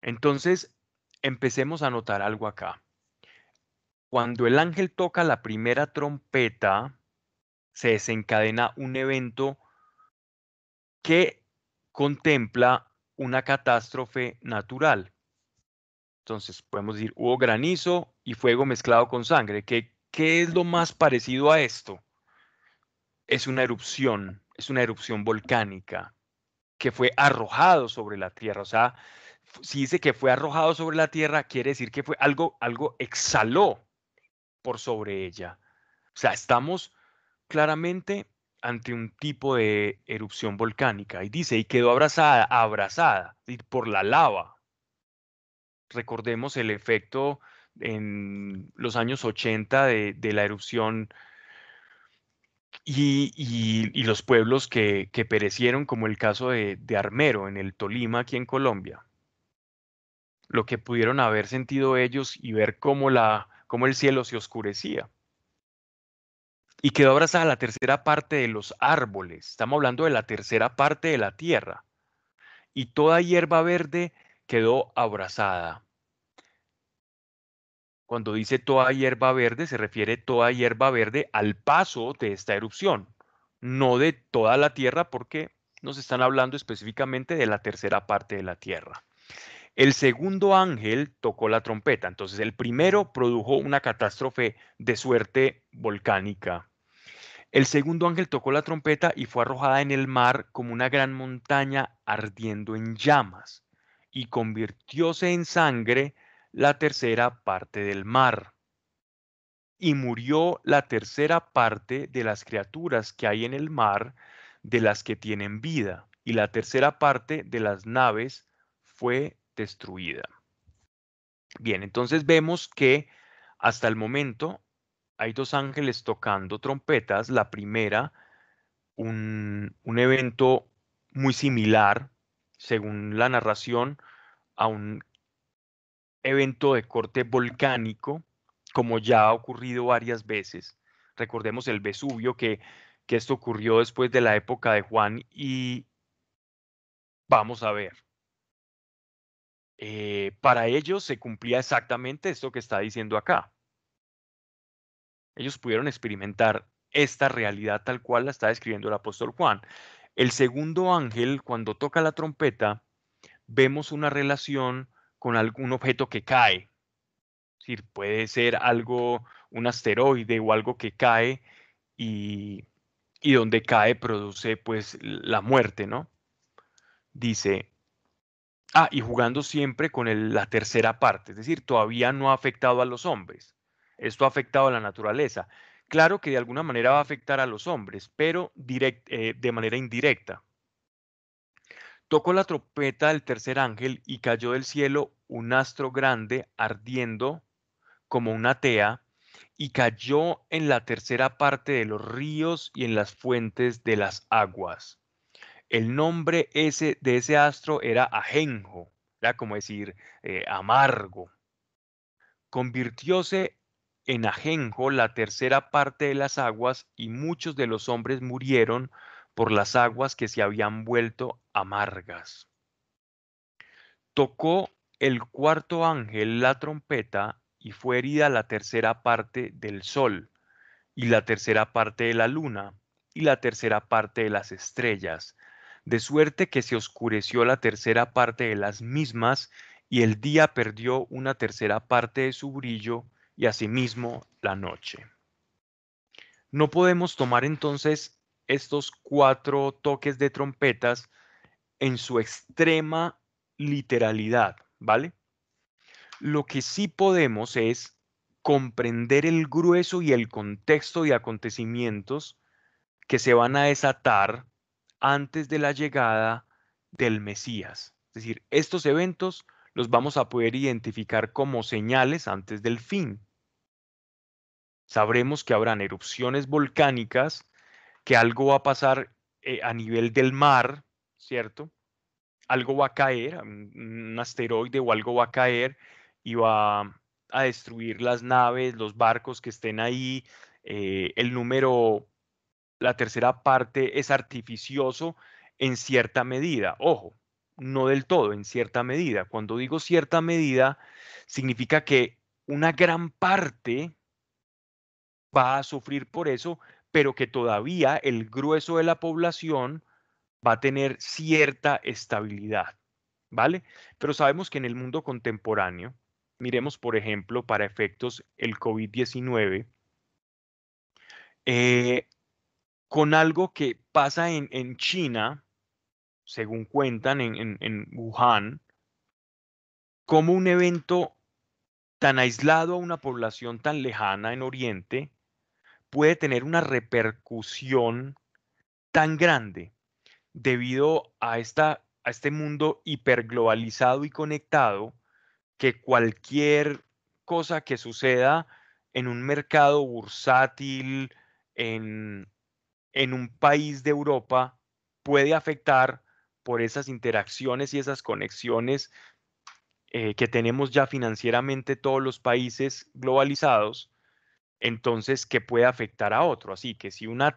Speaker 1: Entonces, empecemos a notar algo acá. Cuando el ángel toca la primera trompeta, se desencadena un evento que contempla una catástrofe natural. Entonces, podemos decir, hubo granizo y fuego mezclado con sangre. ¿Qué, ¿Qué es lo más parecido a esto? Es una erupción, es una erupción volcánica que fue arrojado sobre la tierra. O sea, si dice que fue arrojado sobre la tierra, quiere decir que fue algo, algo exhaló por sobre ella. O sea, estamos claramente ante un tipo de erupción volcánica. Y dice, y quedó abrazada, abrazada por la lava. Recordemos el efecto en los años 80 de, la erupción y, los pueblos que, perecieron, como el caso de, de Armero en el Tolima, aquí en Colombia lo que pudieron haber sentido ellos y ver cómo, la, cómo el cielo se oscurecía. Y quedó abrazada la tercera parte de los árboles. Estamos hablando de la tercera parte de la tierra. Y toda hierba verde quedó abrazada. Cuando dice toda hierba verde, se refiere toda hierba verde al paso de esta erupción, no de toda la tierra, porque nos están hablando específicamente de la tercera parte de la tierra. El segundo ángel tocó la trompeta. Entonces, el primero produjo una catástrofe de suerte volcánica. El segundo ángel tocó la trompeta y fue arrojada en el mar como una gran montaña ardiendo en llamas, y convirtióse en sangre la tercera parte del mar. Y murió la tercera parte de las criaturas que hay en el mar, de las que tienen vida, y la tercera parte de las naves fue destruida. Bien, entonces vemos que hasta el momento hay dos ángeles tocando trompetas. La primera, un, evento muy similar, según la narración, a un evento de corte volcánico, como ya ha ocurrido varias veces. Recordemos el Vesubio, que, que esto ocurrió después de la época de Juan y vamos a ver, eh, para ellos se cumplía exactamente esto que está diciendo acá. Ellos pudieron experimentar esta realidad tal cual la está describiendo el apóstol Juan. El segundo ángel, cuando toca la trompeta, vemos una relación con algún objeto que cae. Es decir, puede ser algo, un asteroide o algo que cae y, y donde cae produce pues la muerte, ¿no? Dice, Ah, y jugando siempre con la tercera parte, es decir, todavía no ha afectado a los hombres. Esto ha afectado a la naturaleza. Claro que de alguna manera va a afectar a los hombres, pero eh, de manera indirecta. Tocó la trompeta del tercer ángel y cayó del cielo un astro grande ardiendo como una tea y cayó en la tercera parte de los ríos y en las fuentes de las aguas el nombre ese de ese astro era Ajenjo, era como decir eh, amargo. Convirtióse en Ajenjo la tercera parte de las aguas y muchos de los hombres murieron por las aguas que se habían vuelto amargas. Tocó el cuarto ángel la trompeta y fue herida la tercera parte del sol y la tercera parte de la luna y la tercera parte de las estrellas de suerte que se oscureció la tercera parte de las mismas y el día perdió una tercera parte de su brillo y asimismo la noche. No podemos tomar entonces estos cuatro toques de trompetas en su extrema literalidad, ¿vale? Lo que sí podemos es comprender el grueso y el contexto de acontecimientos que se van a desatar antes de la llegada del Mesías. Es decir, estos eventos los vamos a poder identificar como señales antes del fin. Sabremos que habrán erupciones volcánicas que algo va a pasar eh, a nivel del mar, ¿cierto? Algo va a caer, un, asteroide o algo va a caer y va a destruir las naves, los barcos que estén ahí. Eh, el número, la tercera parte es artificioso en cierta medida. Ojo, no del todo, en cierta medida. Cuando digo cierta medida, significa que una gran parte va a sufrir por eso, pero que todavía el grueso de la población va a tener cierta estabilidad, ¿vale? Pero sabemos que en el mundo contemporáneo, miremos por ejemplo para efectos el COVID-19, eh, con algo que pasa en, China, según cuentan en, en, Wuhan, como un evento tan aislado a una población tan lejana en Oriente puede tener una repercusión tan grande debido a, esta, a este mundo hiperglobalizado y conectado que cualquier cosa que suceda en un mercado bursátil, en, en un país de Europa, puede afectar por esas interacciones y esas conexiones eh, que tenemos ya financieramente todos los países globalizados, entonces que puede afectar a otro. Así que si una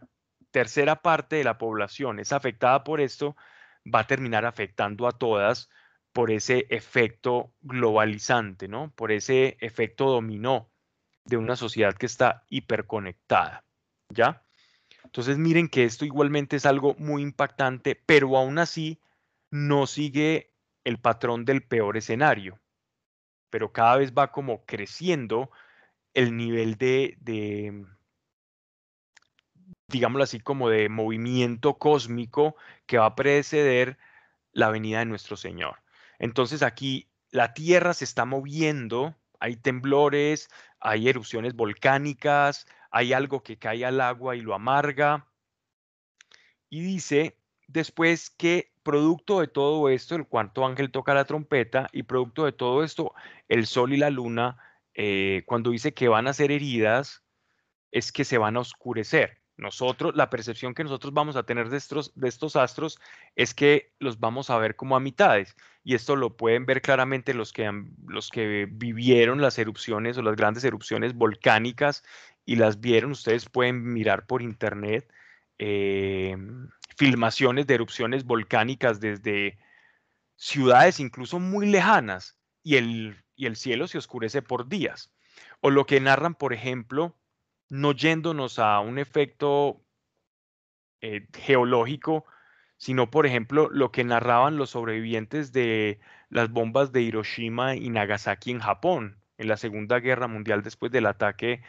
Speaker 1: tercera parte de la población es afectada por esto, va a terminar afectando a todas por ese efecto globalizante, ¿no? Por ese efecto dominó de una sociedad que está hiperconectada, ¿ya? Entonces miren que esto igualmente es algo muy impactante, pero aún así no sigue el patrón del peor escenario, pero cada vez va como creciendo el nivel de, digámoslo así, como de movimiento cósmico que va a preceder la venida de nuestro Señor. Entonces aquí la Tierra se está moviendo, hay temblores, hay erupciones volcánicas, hay algo que cae al agua y lo amarga. Y dice después que producto de todo esto, el cuarto ángel toca la trompeta y producto de todo esto, el sol y la luna, eh, cuando dice que van a ser heridas, es que se van a oscurecer. Nosotros, la percepción que nosotros vamos a tener de estos, de estos astros es que los vamos a ver como a mitades. Y esto lo pueden ver claramente los que, los que vivieron las erupciones o las grandes erupciones volcánicas y las vieron. Ustedes pueden mirar por internet eh, filmaciones de erupciones volcánicas desde ciudades incluso muy lejanas y el, y el cielo se oscurece por días. O lo que narran, por ejemplo, no yéndonos a un efecto eh, geológico, sino, por ejemplo, lo que narraban los sobrevivientes de las bombas de Hiroshima y Nagasaki en Japón, en la Segunda Guerra Mundial después del ataque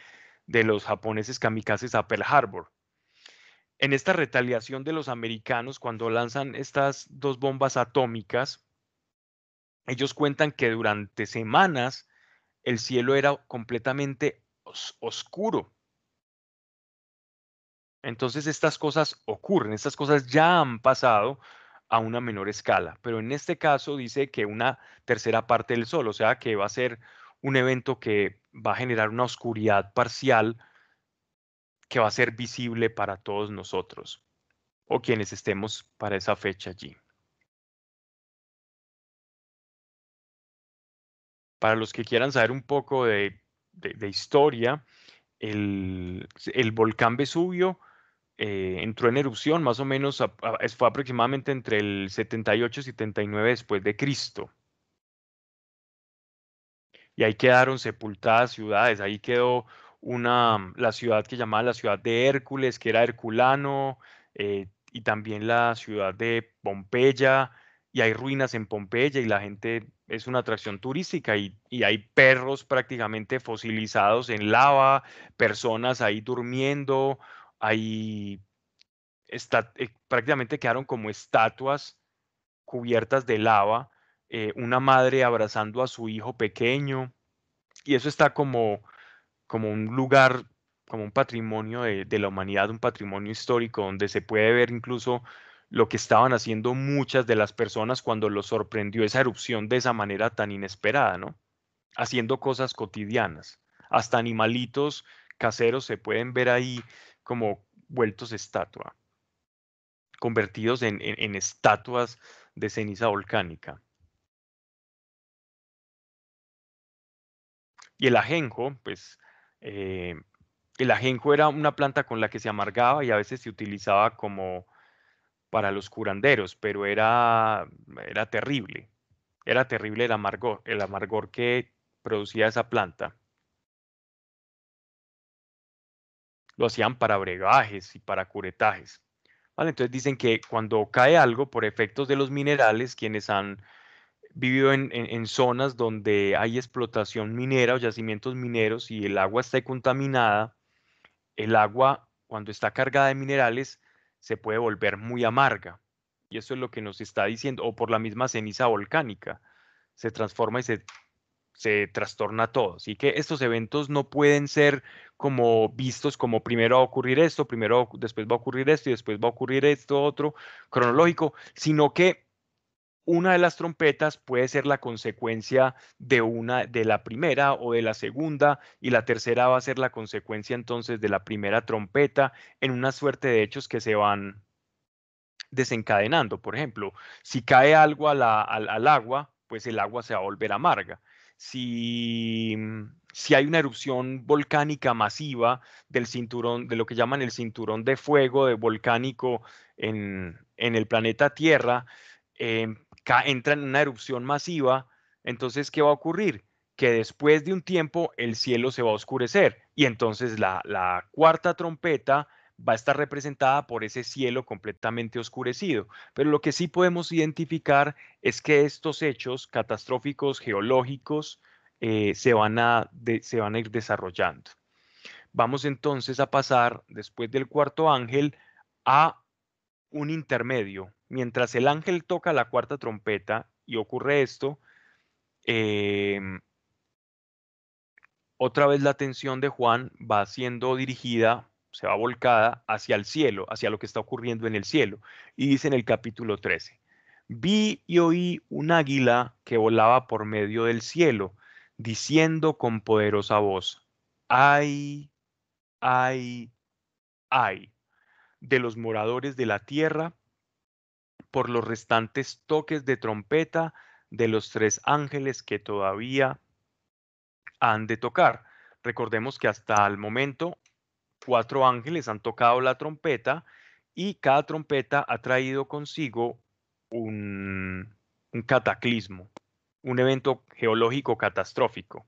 Speaker 1: de los japoneses kamikazes a Pearl Harbor. En esta retaliación de los americanos, cuando lanzan estas dos bombas atómicas, ellos cuentan que durante semanas el cielo era completamente oscuro. Entonces estas cosas ocurren, estas cosas ya han pasado a una menor escala, pero en este caso dice que una tercera parte del sol, o sea que va a ser un evento que va a generar una oscuridad parcial que va a ser visible para todos nosotros o quienes estemos para esa fecha allí. Para los que quieran saber un poco de, historia, el, volcán Vesubio eh, entró en erupción más o menos, fue aproximadamente entre el 78 y 79 después de Cristo. Y ahí quedaron sepultadas ciudades, ahí quedó una, la ciudad que llamaba la ciudad de Hércules, que era Herculano, eh, y también la ciudad de Pompeya, y hay ruinas en Pompeya y la gente es una atracción turística y, y, hay perros prácticamente fosilizados en lava, personas ahí durmiendo, ahí está, eh, prácticamente quedaron como estatuas cubiertas de lava, eh, una madre abrazando a su hijo pequeño, y eso está como, como un lugar, como un patrimonio de, de la humanidad, un patrimonio histórico, donde se puede ver incluso lo que estaban haciendo muchas de las personas cuando los sorprendió esa erupción de esa manera tan inesperada, ¿no? Haciendo cosas cotidianas. Hasta animalitos caseros se pueden ver ahí como vueltos estatua, convertidos en, estatuas de ceniza volcánica. Y el ajenjo, pues eh, el ajenjo era una planta con la que se amargaba y a veces se utilizaba como para los curanderos, pero era, era terrible. Era terrible el amargor, el amargor que producía esa planta. Lo hacían para bregajes y para curetajes. ¿Vale? Entonces dicen que cuando cae algo por efectos de los minerales, quienes han vivido en, en, zonas donde hay explotación minera o yacimientos mineros y el agua está contaminada, el agua cuando está cargada de minerales se puede volver muy amarga. Y eso es lo que nos está diciendo, o por la misma ceniza volcánica, se transforma y se, se trastorna todo. Así que estos eventos no pueden ser como vistos como primero va a ocurrir esto, primero después va a ocurrir esto y después va a ocurrir esto otro cronológico, sino que una de las trompetas puede ser la consecuencia de una de la primera o de la segunda y la tercera va a ser la consecuencia entonces de la primera trompeta en una suerte de hechos que se van desencadenando. Por ejemplo, si cae algo al, al, agua, pues el agua se va a volver amarga. Si, si, hay una erupción volcánica masiva del cinturón, de lo que llaman el cinturón de fuego de volcánico en, en el planeta Tierra, eh, entra en una erupción masiva, entonces, ¿qué va a ocurrir? Que después de un tiempo el cielo se va a oscurecer y entonces la, la cuarta trompeta va a estar representada por ese cielo completamente oscurecido. Pero lo que sí podemos identificar es que estos hechos catastróficos geológicos eh, se, van a se van a ir desarrollando. Vamos entonces a pasar, después del cuarto ángel, a un intermedio, mientras el ángel toca la cuarta trompeta y ocurre esto, em, otra vez la atención de Juan va siendo dirigida, se va volcada hacia el cielo, hacia lo que está ocurriendo en el cielo. Y dice en el capítulo 13, vi y oí un águila que volaba por medio del cielo, diciendo con poderosa voz, ay, ay, ay, de los moradores de la tierra por los restantes toques de trompeta de los tres ángeles que todavía han de tocar. Recordemos que hasta el momento cuatro ángeles han tocado la trompeta y cada trompeta ha traído consigo un, cataclismo, un evento geológico catastrófico.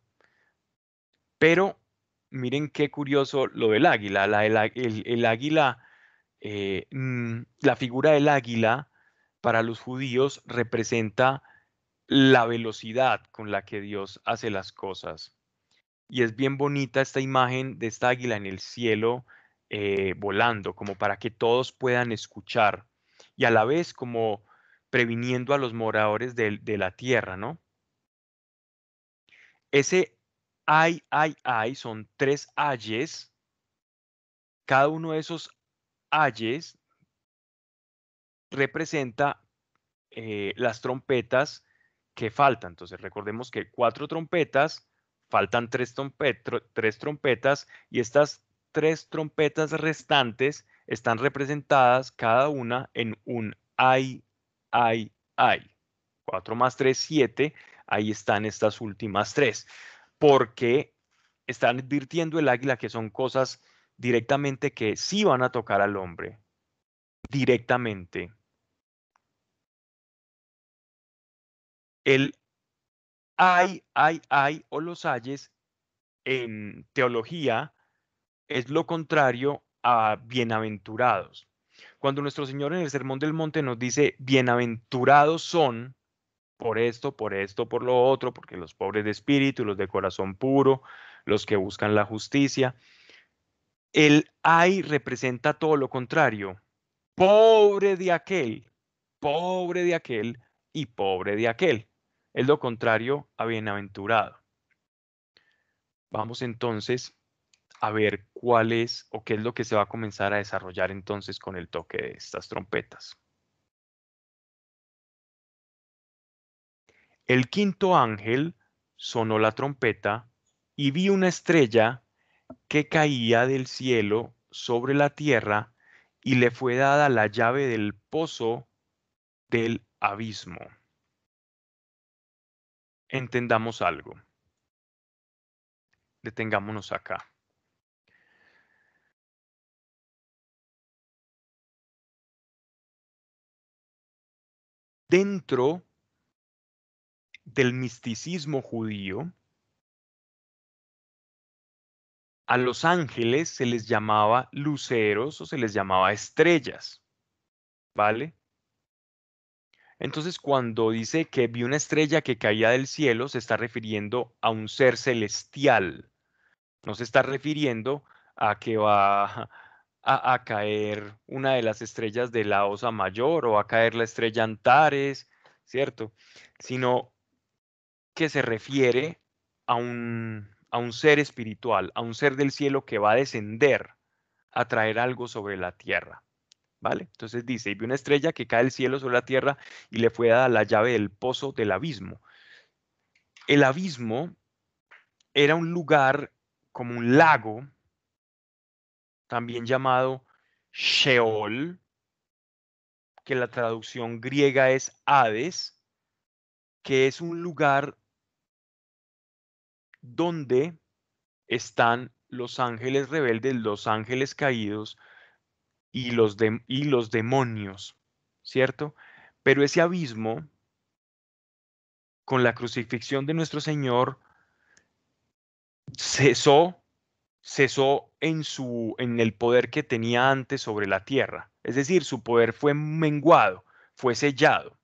Speaker 1: Pero miren qué curioso lo del águila. el, águila, eh, mm, la figura del águila para los judíos representa la velocidad con la que Dios hace las cosas. Y es bien bonita esta imagen de esta águila en el cielo eh, volando, como para que todos puedan escuchar y a la vez como previniendo a los moradores de, de la tierra, ¿no? Ese ay, ay, ay son tres ayes. Cada uno de esos ayes representa eh, las trompetas que faltan. Entonces recordemos que cuatro trompetas, faltan tres, tres trompetas y estas tres trompetas restantes están representadas cada una en un ay, ay, ay. Cuatro más tres, siete. Ahí están estas últimas tres. Porque están advirtiendo el águila que son cosas directamente que sí van a tocar al hombre. Directamente. El hay, hay, hay o los hayes en teología es lo contrario a bienaventurados. Cuando nuestro Señor en el Sermón del Monte nos dice, bienaventurados son por esto, por esto, por lo otro, porque los pobres de espíritu, los de corazón puro, los que buscan la justicia, el hay representa todo lo contrario. Pobre de aquel, pobre de aquel y pobre de aquel es lo contrario a bienaventurado. Vamos entonces a ver cuál es o qué es lo que se va a comenzar a desarrollar entonces con el toque de estas trompetas. El quinto ángel sonó la trompeta y vi una estrella que caía del cielo sobre la tierra y le fue dada la llave del pozo del abismo. Entendamos algo. Detengámonos acá. Dentro del misticismo judío, a los ángeles se les llamaba luceros o se les llamaba estrellas. ¿Vale? Entonces, cuando dice que vi una estrella que caía del cielo, se está refiriendo a un ser celestial. No se está refiriendo a que va a, caer una de las estrellas de la Osa Mayor o a caer la estrella Antares, ¿cierto? Sino que se refiere a un, a un ser espiritual, a un ser del cielo que va a descender a traer algo sobre la tierra. ¿Vale? Entonces dice, y vi una estrella que cae del cielo sobre la tierra y le fue dada la llave del pozo del abismo. El abismo era un lugar como un lago, también llamado Sheol, que la traducción griega es Hades, que es un lugar donde están los ángeles rebeldes, los ángeles caídos y los, y los demonios, ¿cierto? Pero ese abismo, con la crucifixión de nuestro Señor, cesó, cesó en, su, en el poder que tenía antes sobre la tierra. Es decir, su poder fue menguado, fue sellado.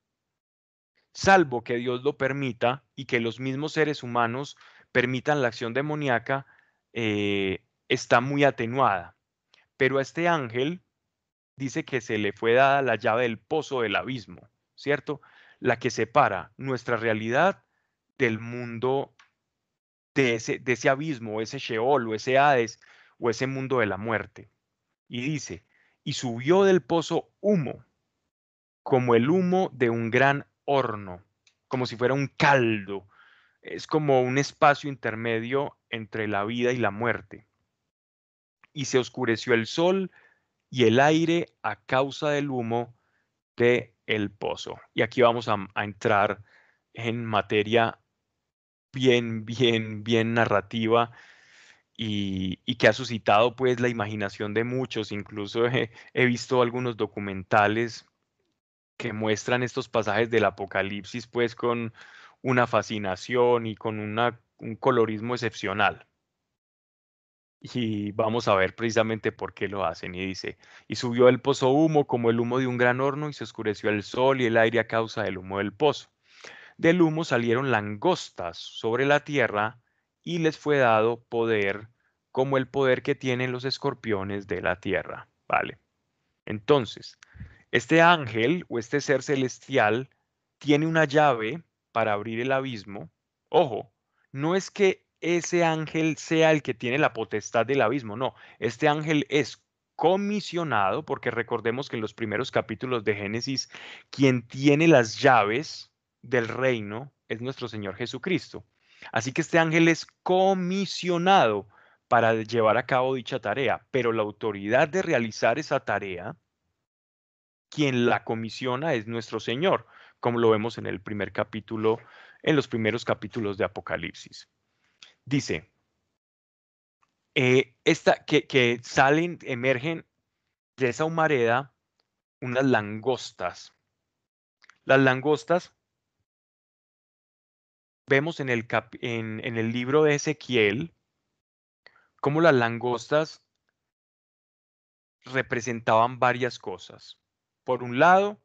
Speaker 1: Salvo que Dios lo permita y que los mismos seres humanos permitan la acción demoníaca, eh, está muy atenuada. Pero a este ángel dice que se le fue dada la llave del pozo del abismo, ¿cierto? La que separa nuestra realidad del mundo de ese, ese abismo, ese Sheol, o ese Hades, o ese mundo de la muerte. Y dice, y subió del pozo humo, como el humo de un gran horno, como si fuera un caldo, es como un espacio intermedio entre la vida y la muerte. Y se oscureció el sol y el aire a causa del humo de el pozo. Y aquí vamos a, entrar en materia bien, bien, bien narrativa y, que ha suscitado pues la imaginación de muchos. Incluso he, he visto algunos documentales que muestran estos pasajes del Apocalipsis pues con una fascinación y con un colorismo excepcional. Y vamos a ver precisamente por qué lo hacen. Y dice, y subió el pozo humo como el humo de un gran horno y se oscureció el sol y el aire a causa del humo del pozo. Del humo salieron langostas sobre la tierra y les fue dado poder como el poder que tienen los escorpiones de la tierra. Vale. Entonces, este ángel o este ser celestial tiene una llave para abrir el abismo, ojo, no es que ese ángel sea el que tiene la potestad del abismo, no, este ángel es comisionado, porque recordemos que en los primeros capítulos de Génesis, quien tiene las llaves del reino es nuestro Señor Jesucristo. Así que este ángel es comisionado para llevar a cabo dicha tarea, pero la autoridad de realizar esa tarea, quien la comisiona es nuestro Señor como lo vemos en el primer capítulo, en los primeros capítulos de Apocalipsis. Dice, eh, esta, que, salen, emergen de esa humareda unas langostas. Las langostas vemos en el, en, en el libro de Ezequiel cómo las langostas representaban varias cosas. Por un lado,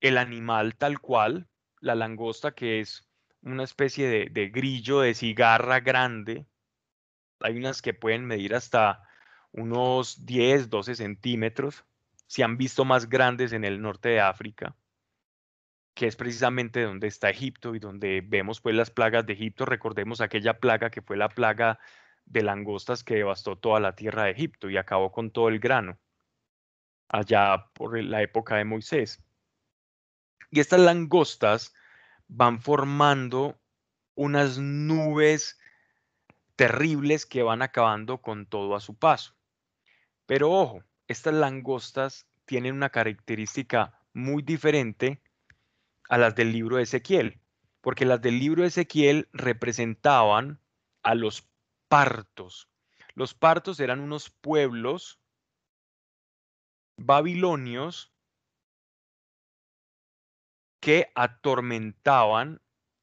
Speaker 1: el animal tal cual, la langosta, que es una especie de, grillo de cigarra grande. Hay unas que pueden medir hasta unos 10, 12 centímetros. Se han visto más grandes en el norte de África, que es precisamente donde está Egipto y donde vemos pues las plagas de Egipto. Recordemos aquella plaga que fue la plaga de langostas que devastó toda la tierra de Egipto y acabó con todo el grano allá por la época de Moisés. Y estas langostas van formando unas nubes terribles que van acabando con todo a su paso. Pero ojo, estas langostas tienen una característica muy diferente a las del libro de Ezequiel, porque las del libro de Ezequiel representaban a los partos. Los partos eran unos pueblos babilonios que atormentaban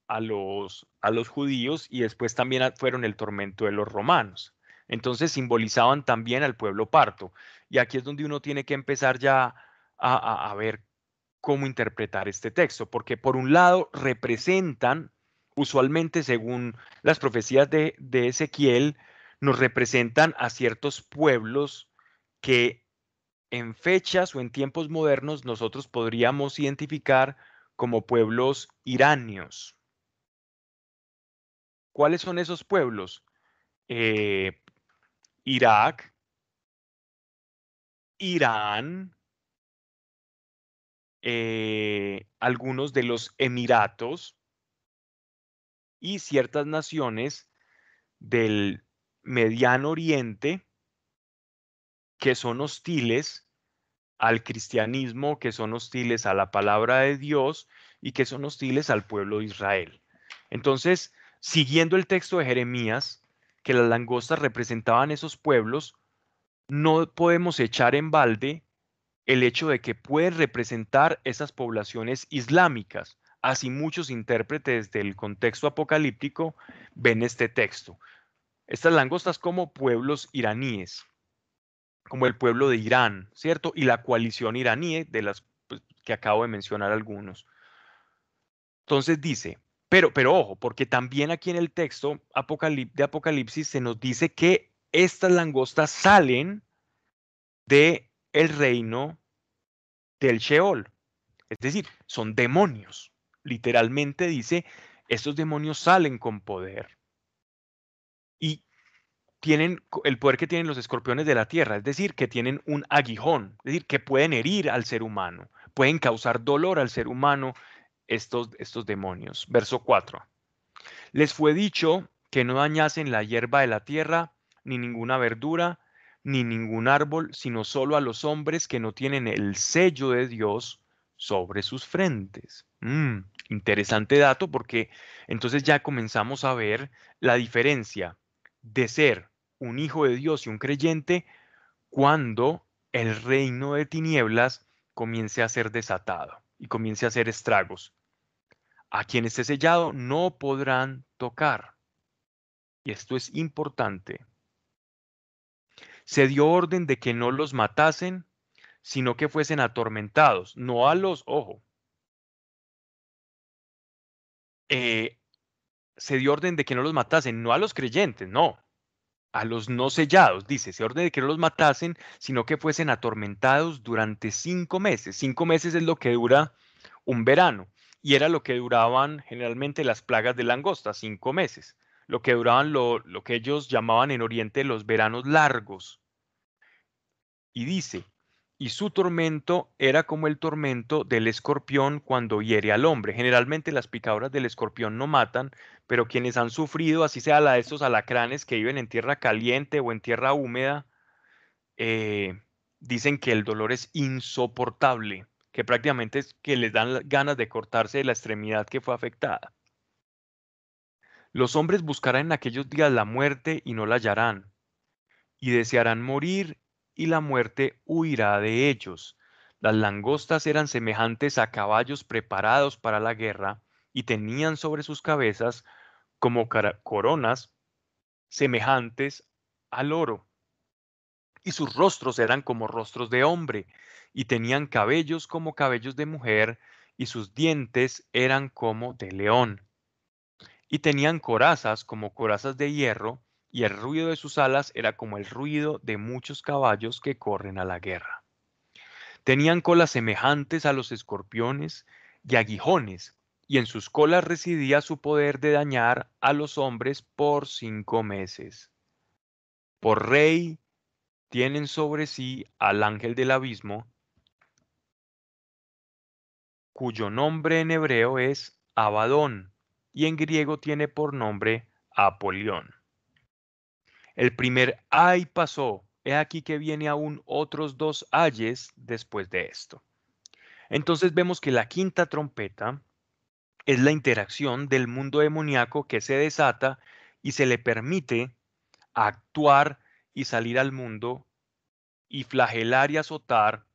Speaker 1: a los, a los judíos y después también fueron el tormento de los romanos. Entonces simbolizaban también al pueblo parto. Y aquí es donde uno tiene que empezar ya a, ver cómo interpretar este texto, porque por un lado representan, usualmente según las profecías de, de Ezequiel, nos representan a ciertos pueblos que en fechas o en tiempos modernos nosotros podríamos identificar como pueblos iranios. ¿Cuáles son esos pueblos? Eh, Irak, Irán, eh, algunos de los Emiratos y ciertas naciones del Mediano Oriente que son hostiles al cristianismo, que son hostiles a la palabra de Dios y que son hostiles al pueblo de Israel. Entonces, siguiendo el texto de Jeremías, que las langostas representaban esos pueblos, no podemos echar en balde el hecho de que pueden representar esas poblaciones islámicas. Así muchos intérpretes del contexto apocalíptico ven este texto. Estas langostas como pueblos iraníes, como el pueblo de Irán, ¿cierto? Y la coalición iraní, de las pues, que acabo de mencionar algunos. Entonces dice, pero, pero ojo, porque también aquí en el texto de Apocalipsis se nos dice que estas langostas salen de el reino del Sheol. Es decir, son demonios. Literalmente dice, estos demonios salen con poder. Tienen el poder que tienen los escorpiones de la tierra, es decir, que tienen un aguijón, es decir, que pueden herir al ser humano, pueden causar dolor al ser humano estos, estos demonios. Verso 4. Les fue dicho que no dañasen la hierba de la tierra, ni ninguna verdura, ni ningún árbol, sino solo a los hombres que no tienen el sello de Dios sobre sus frentes. Mm, interesante dato porque entonces ya comenzamos a ver la diferencia de ser un hijo de Dios y un creyente cuando el reino de tinieblas comience a ser desatado y comience a hacer estragos a quien esté sellado no podrán tocar. Y esto es importante. Se dio orden de que no los matasen, sino que fuesen atormentados, no a los, ojo. Eh, se dio orden de que no los matasen, no a los creyentes, no, a los no sellados, dice, se orden de que no los matasen, sino que fuesen atormentados durante cinco meses. Cinco meses es lo que dura un verano y era lo que duraban generalmente las plagas de langosta, cinco meses, lo que duraban lo, lo que ellos llamaban en Oriente los veranos largos. Y dice, y su tormento era como el tormento del escorpión cuando hiere al hombre. Generalmente las picaduras del escorpión no matan, pero quienes han sufrido, así sea la de estos alacranes que viven en tierra caliente o en tierra húmeda, eh, dicen que el dolor es insoportable que prácticamente es que les dan ganas de cortarse de la extremidad que fue afectada. Los hombres buscarán en aquellos días la muerte y no la hallarán, y desearán morir y la muerte huirá de ellos. Las langostas eran semejantes a caballos preparados para la guerra y tenían sobre sus cabezas como coronas semejantes al oro. Y sus rostros eran como rostros de hombre, y tenían cabellos como cabellos de mujer, y sus dientes eran como de león. Y tenían corazas como corazas de hierro, y el ruido de sus alas era como el ruido de muchos caballos que corren a la guerra. Tenían colas semejantes a los escorpiones y aguijones, y en sus colas residía su poder de dañar a los hombres por cinco meses. Por rey tienen sobre sí al ángel del abismo, cuyo nombre en hebreo es Abadón y en griego tiene por nombre Apolión. El primer ay pasó, he aquí que viene aún otros dos ayes después de esto. Entonces vemos que la quinta trompeta es la interacción del mundo demoníaco que se desata y se le permite actuar y salir al mundo y flagelar y azotar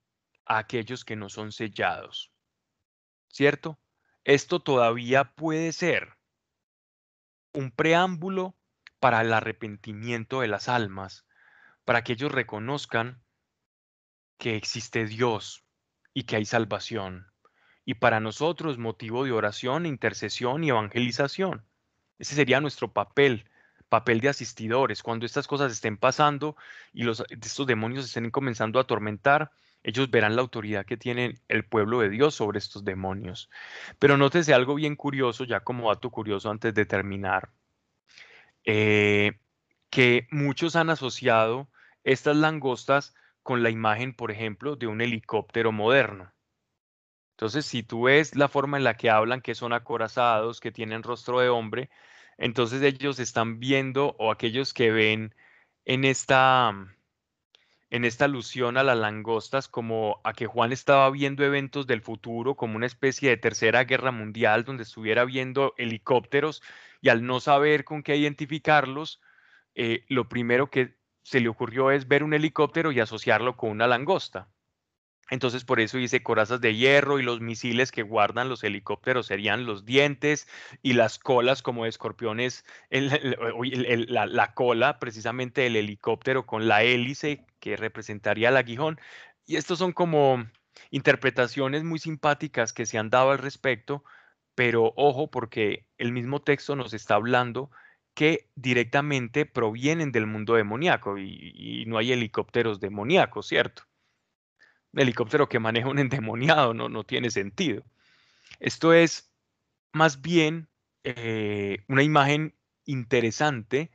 Speaker 1: a aquellos que no son sellados. ¿Cierto? Esto todavía puede ser un preámbulo para el arrepentimiento de las almas, para que ellos reconozcan que existe Dios y que hay salvación. Y para nosotros motivo de oración, intercesión y evangelización. Ese sería nuestro papel, papel de asistidores. Cuando estas cosas estén pasando y los, estos demonios estén comenzando a atormentar, ellos verán la autoridad que tiene el pueblo de Dios sobre estos demonios. Pero nótese algo bien curioso, ya como dato curioso antes de terminar, eh, que muchos han asociado estas langostas con la imagen, por ejemplo, de un helicóptero moderno. Entonces, si tú ves la forma en la que hablan, que son acorazados, que tienen rostro de hombre, entonces ellos están viendo, o aquellos que ven en esta, en esta alusión a las langostas, como a que Juan estaba viendo eventos del futuro, como una especie de tercera guerra mundial, donde estuviera viendo helicópteros, y al no saber con qué identificarlos, eh, lo primero que se le ocurrió es ver un helicóptero y asociarlo con una langosta. Entonces por eso dice corazas de hierro y los misiles que guardan los helicópteros serían los dientes y las colas como escorpiones, la, cola precisamente del helicóptero con la hélice que representaría el aguijón. Y estos son como interpretaciones muy simpáticas que se han dado al respecto, pero ojo porque el mismo texto nos está hablando que directamente provienen del mundo demoníaco y, no hay helicópteros demoníacos, ¿cierto? Un helicóptero que maneja un endemoniado no, no tiene sentido. Esto es más bien eh, una imagen interesante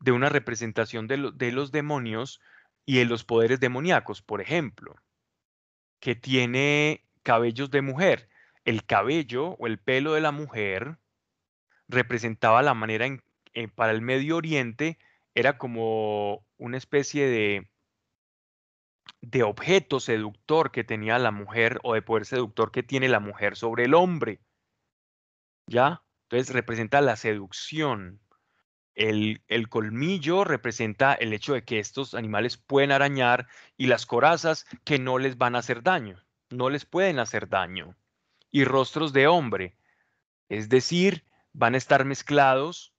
Speaker 1: de una representación de, de los demonios y de los poderes demoníacos, por ejemplo, que tiene cabellos de mujer. El cabello o el pelo de la mujer representaba la manera en eh, para el Medio Oriente era como una especie de, de objeto seductor que tenía la mujer o de poder seductor que tiene la mujer sobre el hombre. ¿Ya? Entonces representa la seducción. El, el, colmillo representa el hecho de que estos animales pueden arañar y las corazas que no les van a hacer daño, no les pueden hacer daño. Y rostros de hombre, es decir, van a estar mezclados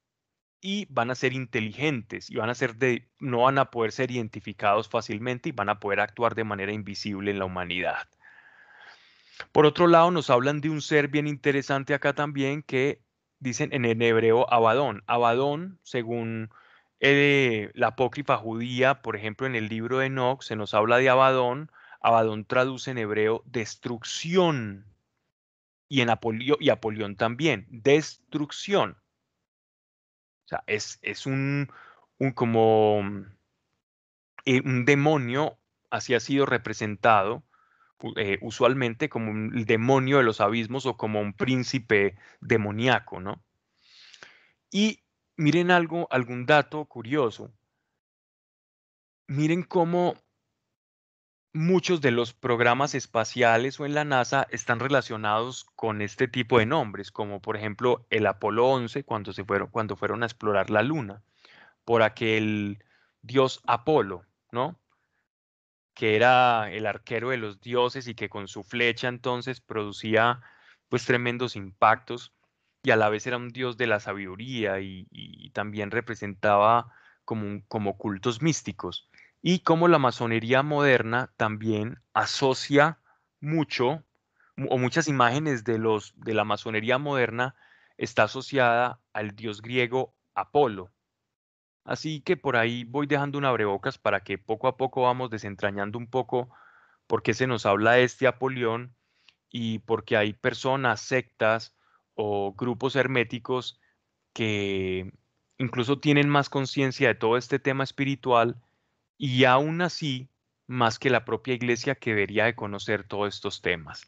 Speaker 1: y van a ser inteligentes y van a ser de, no van a poder ser identificados fácilmente y van a poder actuar de manera invisible en la humanidad. Por otro lado, nos hablan de un ser bien interesante acá también que dicen en el hebreo Abadón. Abadón, según eh, la apócrifa judía, por ejemplo, en el libro de Enoch se nos habla de Abadón. Abadón traduce en hebreo destrucción. Y en Apolión, también, destrucción sea, es, un, como eh, un demonio, así ha sido representado eh, usualmente como un demonio de los abismos o como un príncipe demoníaco, ¿no? Y miren algo, algún dato curioso. Miren cómo muchos de los programas espaciales o en la NASA están relacionados con este tipo de nombres, como por ejemplo el Apolo 11 cuando, se fueron, cuando fueron a explorar la Luna, por aquel dios Apolo, ¿no? Que era el arquero de los dioses y que con su flecha entonces producía pues tremendos impactos y a la vez era un dios de la sabiduría y, también representaba como, como cultos místicos y cómo la masonería moderna también asocia mucho o muchas imágenes de, los, de la masonería moderna está asociada al dios griego Apolo. Así que por ahí voy dejando un abrebocas para que poco a poco vamos desentrañando un poco por qué se nos habla de este Apolión y porque hay personas, sectas o grupos herméticos que incluso tienen más conciencia de todo este tema espiritual y aún así más que la propia iglesia que debería de conocer todos estos temas.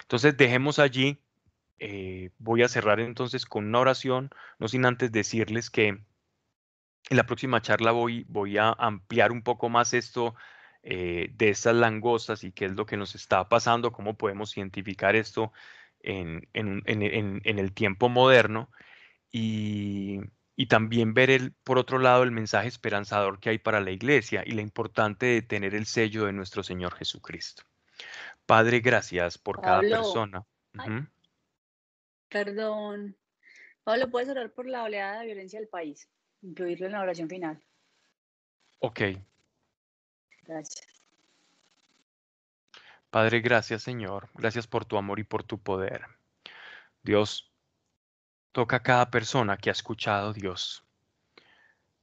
Speaker 1: Entonces dejemos allí, eh, voy a cerrar entonces con una oración, no sin antes decirles que En la próxima charla voy, voy a ampliar un poco más esto eh, de estas langostas y qué es lo que nos está pasando, cómo podemos identificar esto en, el tiempo moderno y, también ver el, por otro lado el mensaje esperanzador que hay para la iglesia y la importante de tener el sello de nuestro Señor Jesucristo. Padre, gracias por cada persona.
Speaker 2: Perdón. Pablo, ¿puedes orar por la oleada de violencia del país? Incluirlo en la oración final.
Speaker 1: Ok.
Speaker 2: Gracias.
Speaker 1: Padre, gracias Señor. Gracias por tu amor y por tu poder. Dios, toca a cada persona que ha escuchado Dios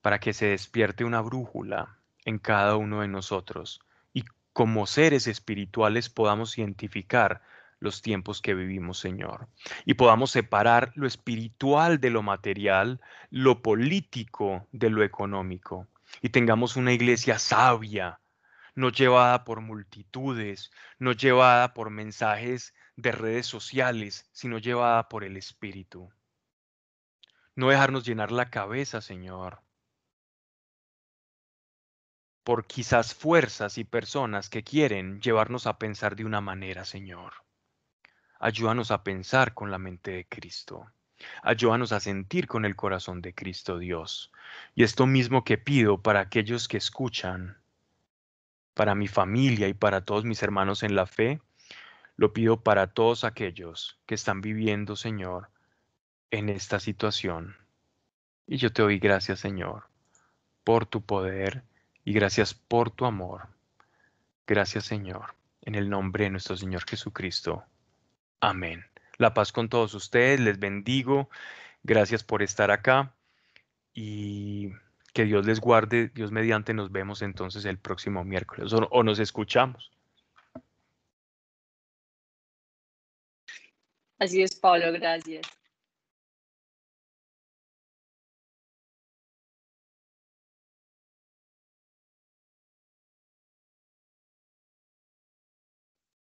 Speaker 1: para que se despierte una brújula en cada uno de nosotros y como seres espirituales podamos identificar los tiempos que vivimos, Señor, y podamos separar lo espiritual de lo material, lo político de lo económico, y tengamos una iglesia sabia, no llevada por multitudes, no llevada por mensajes de redes sociales, sino llevada por el Espíritu. No dejarnos llenar la cabeza, Señor, por quizás fuerzas y personas que quieren llevarnos a pensar de una manera, Señor. Ayúdanos a pensar con la mente de Cristo. Ayúdanos a sentir con el corazón de Cristo Dios. Y esto mismo que pido para aquellos que escuchan, para mi familia y para todos mis hermanos en la fe, lo pido para todos aquellos que están viviendo, Señor, en esta situación. Y yo te doy gracias, Señor, por tu poder y gracias por tu amor. Gracias, Señor, en el nombre de nuestro Señor Jesucristo. Amén. La paz con todos ustedes, les bendigo. Gracias por estar acá y que Dios les guarde. Dios mediante nos vemos entonces el próximo miércoles o, nos escuchamos.
Speaker 2: Así es, Pablo, gracias.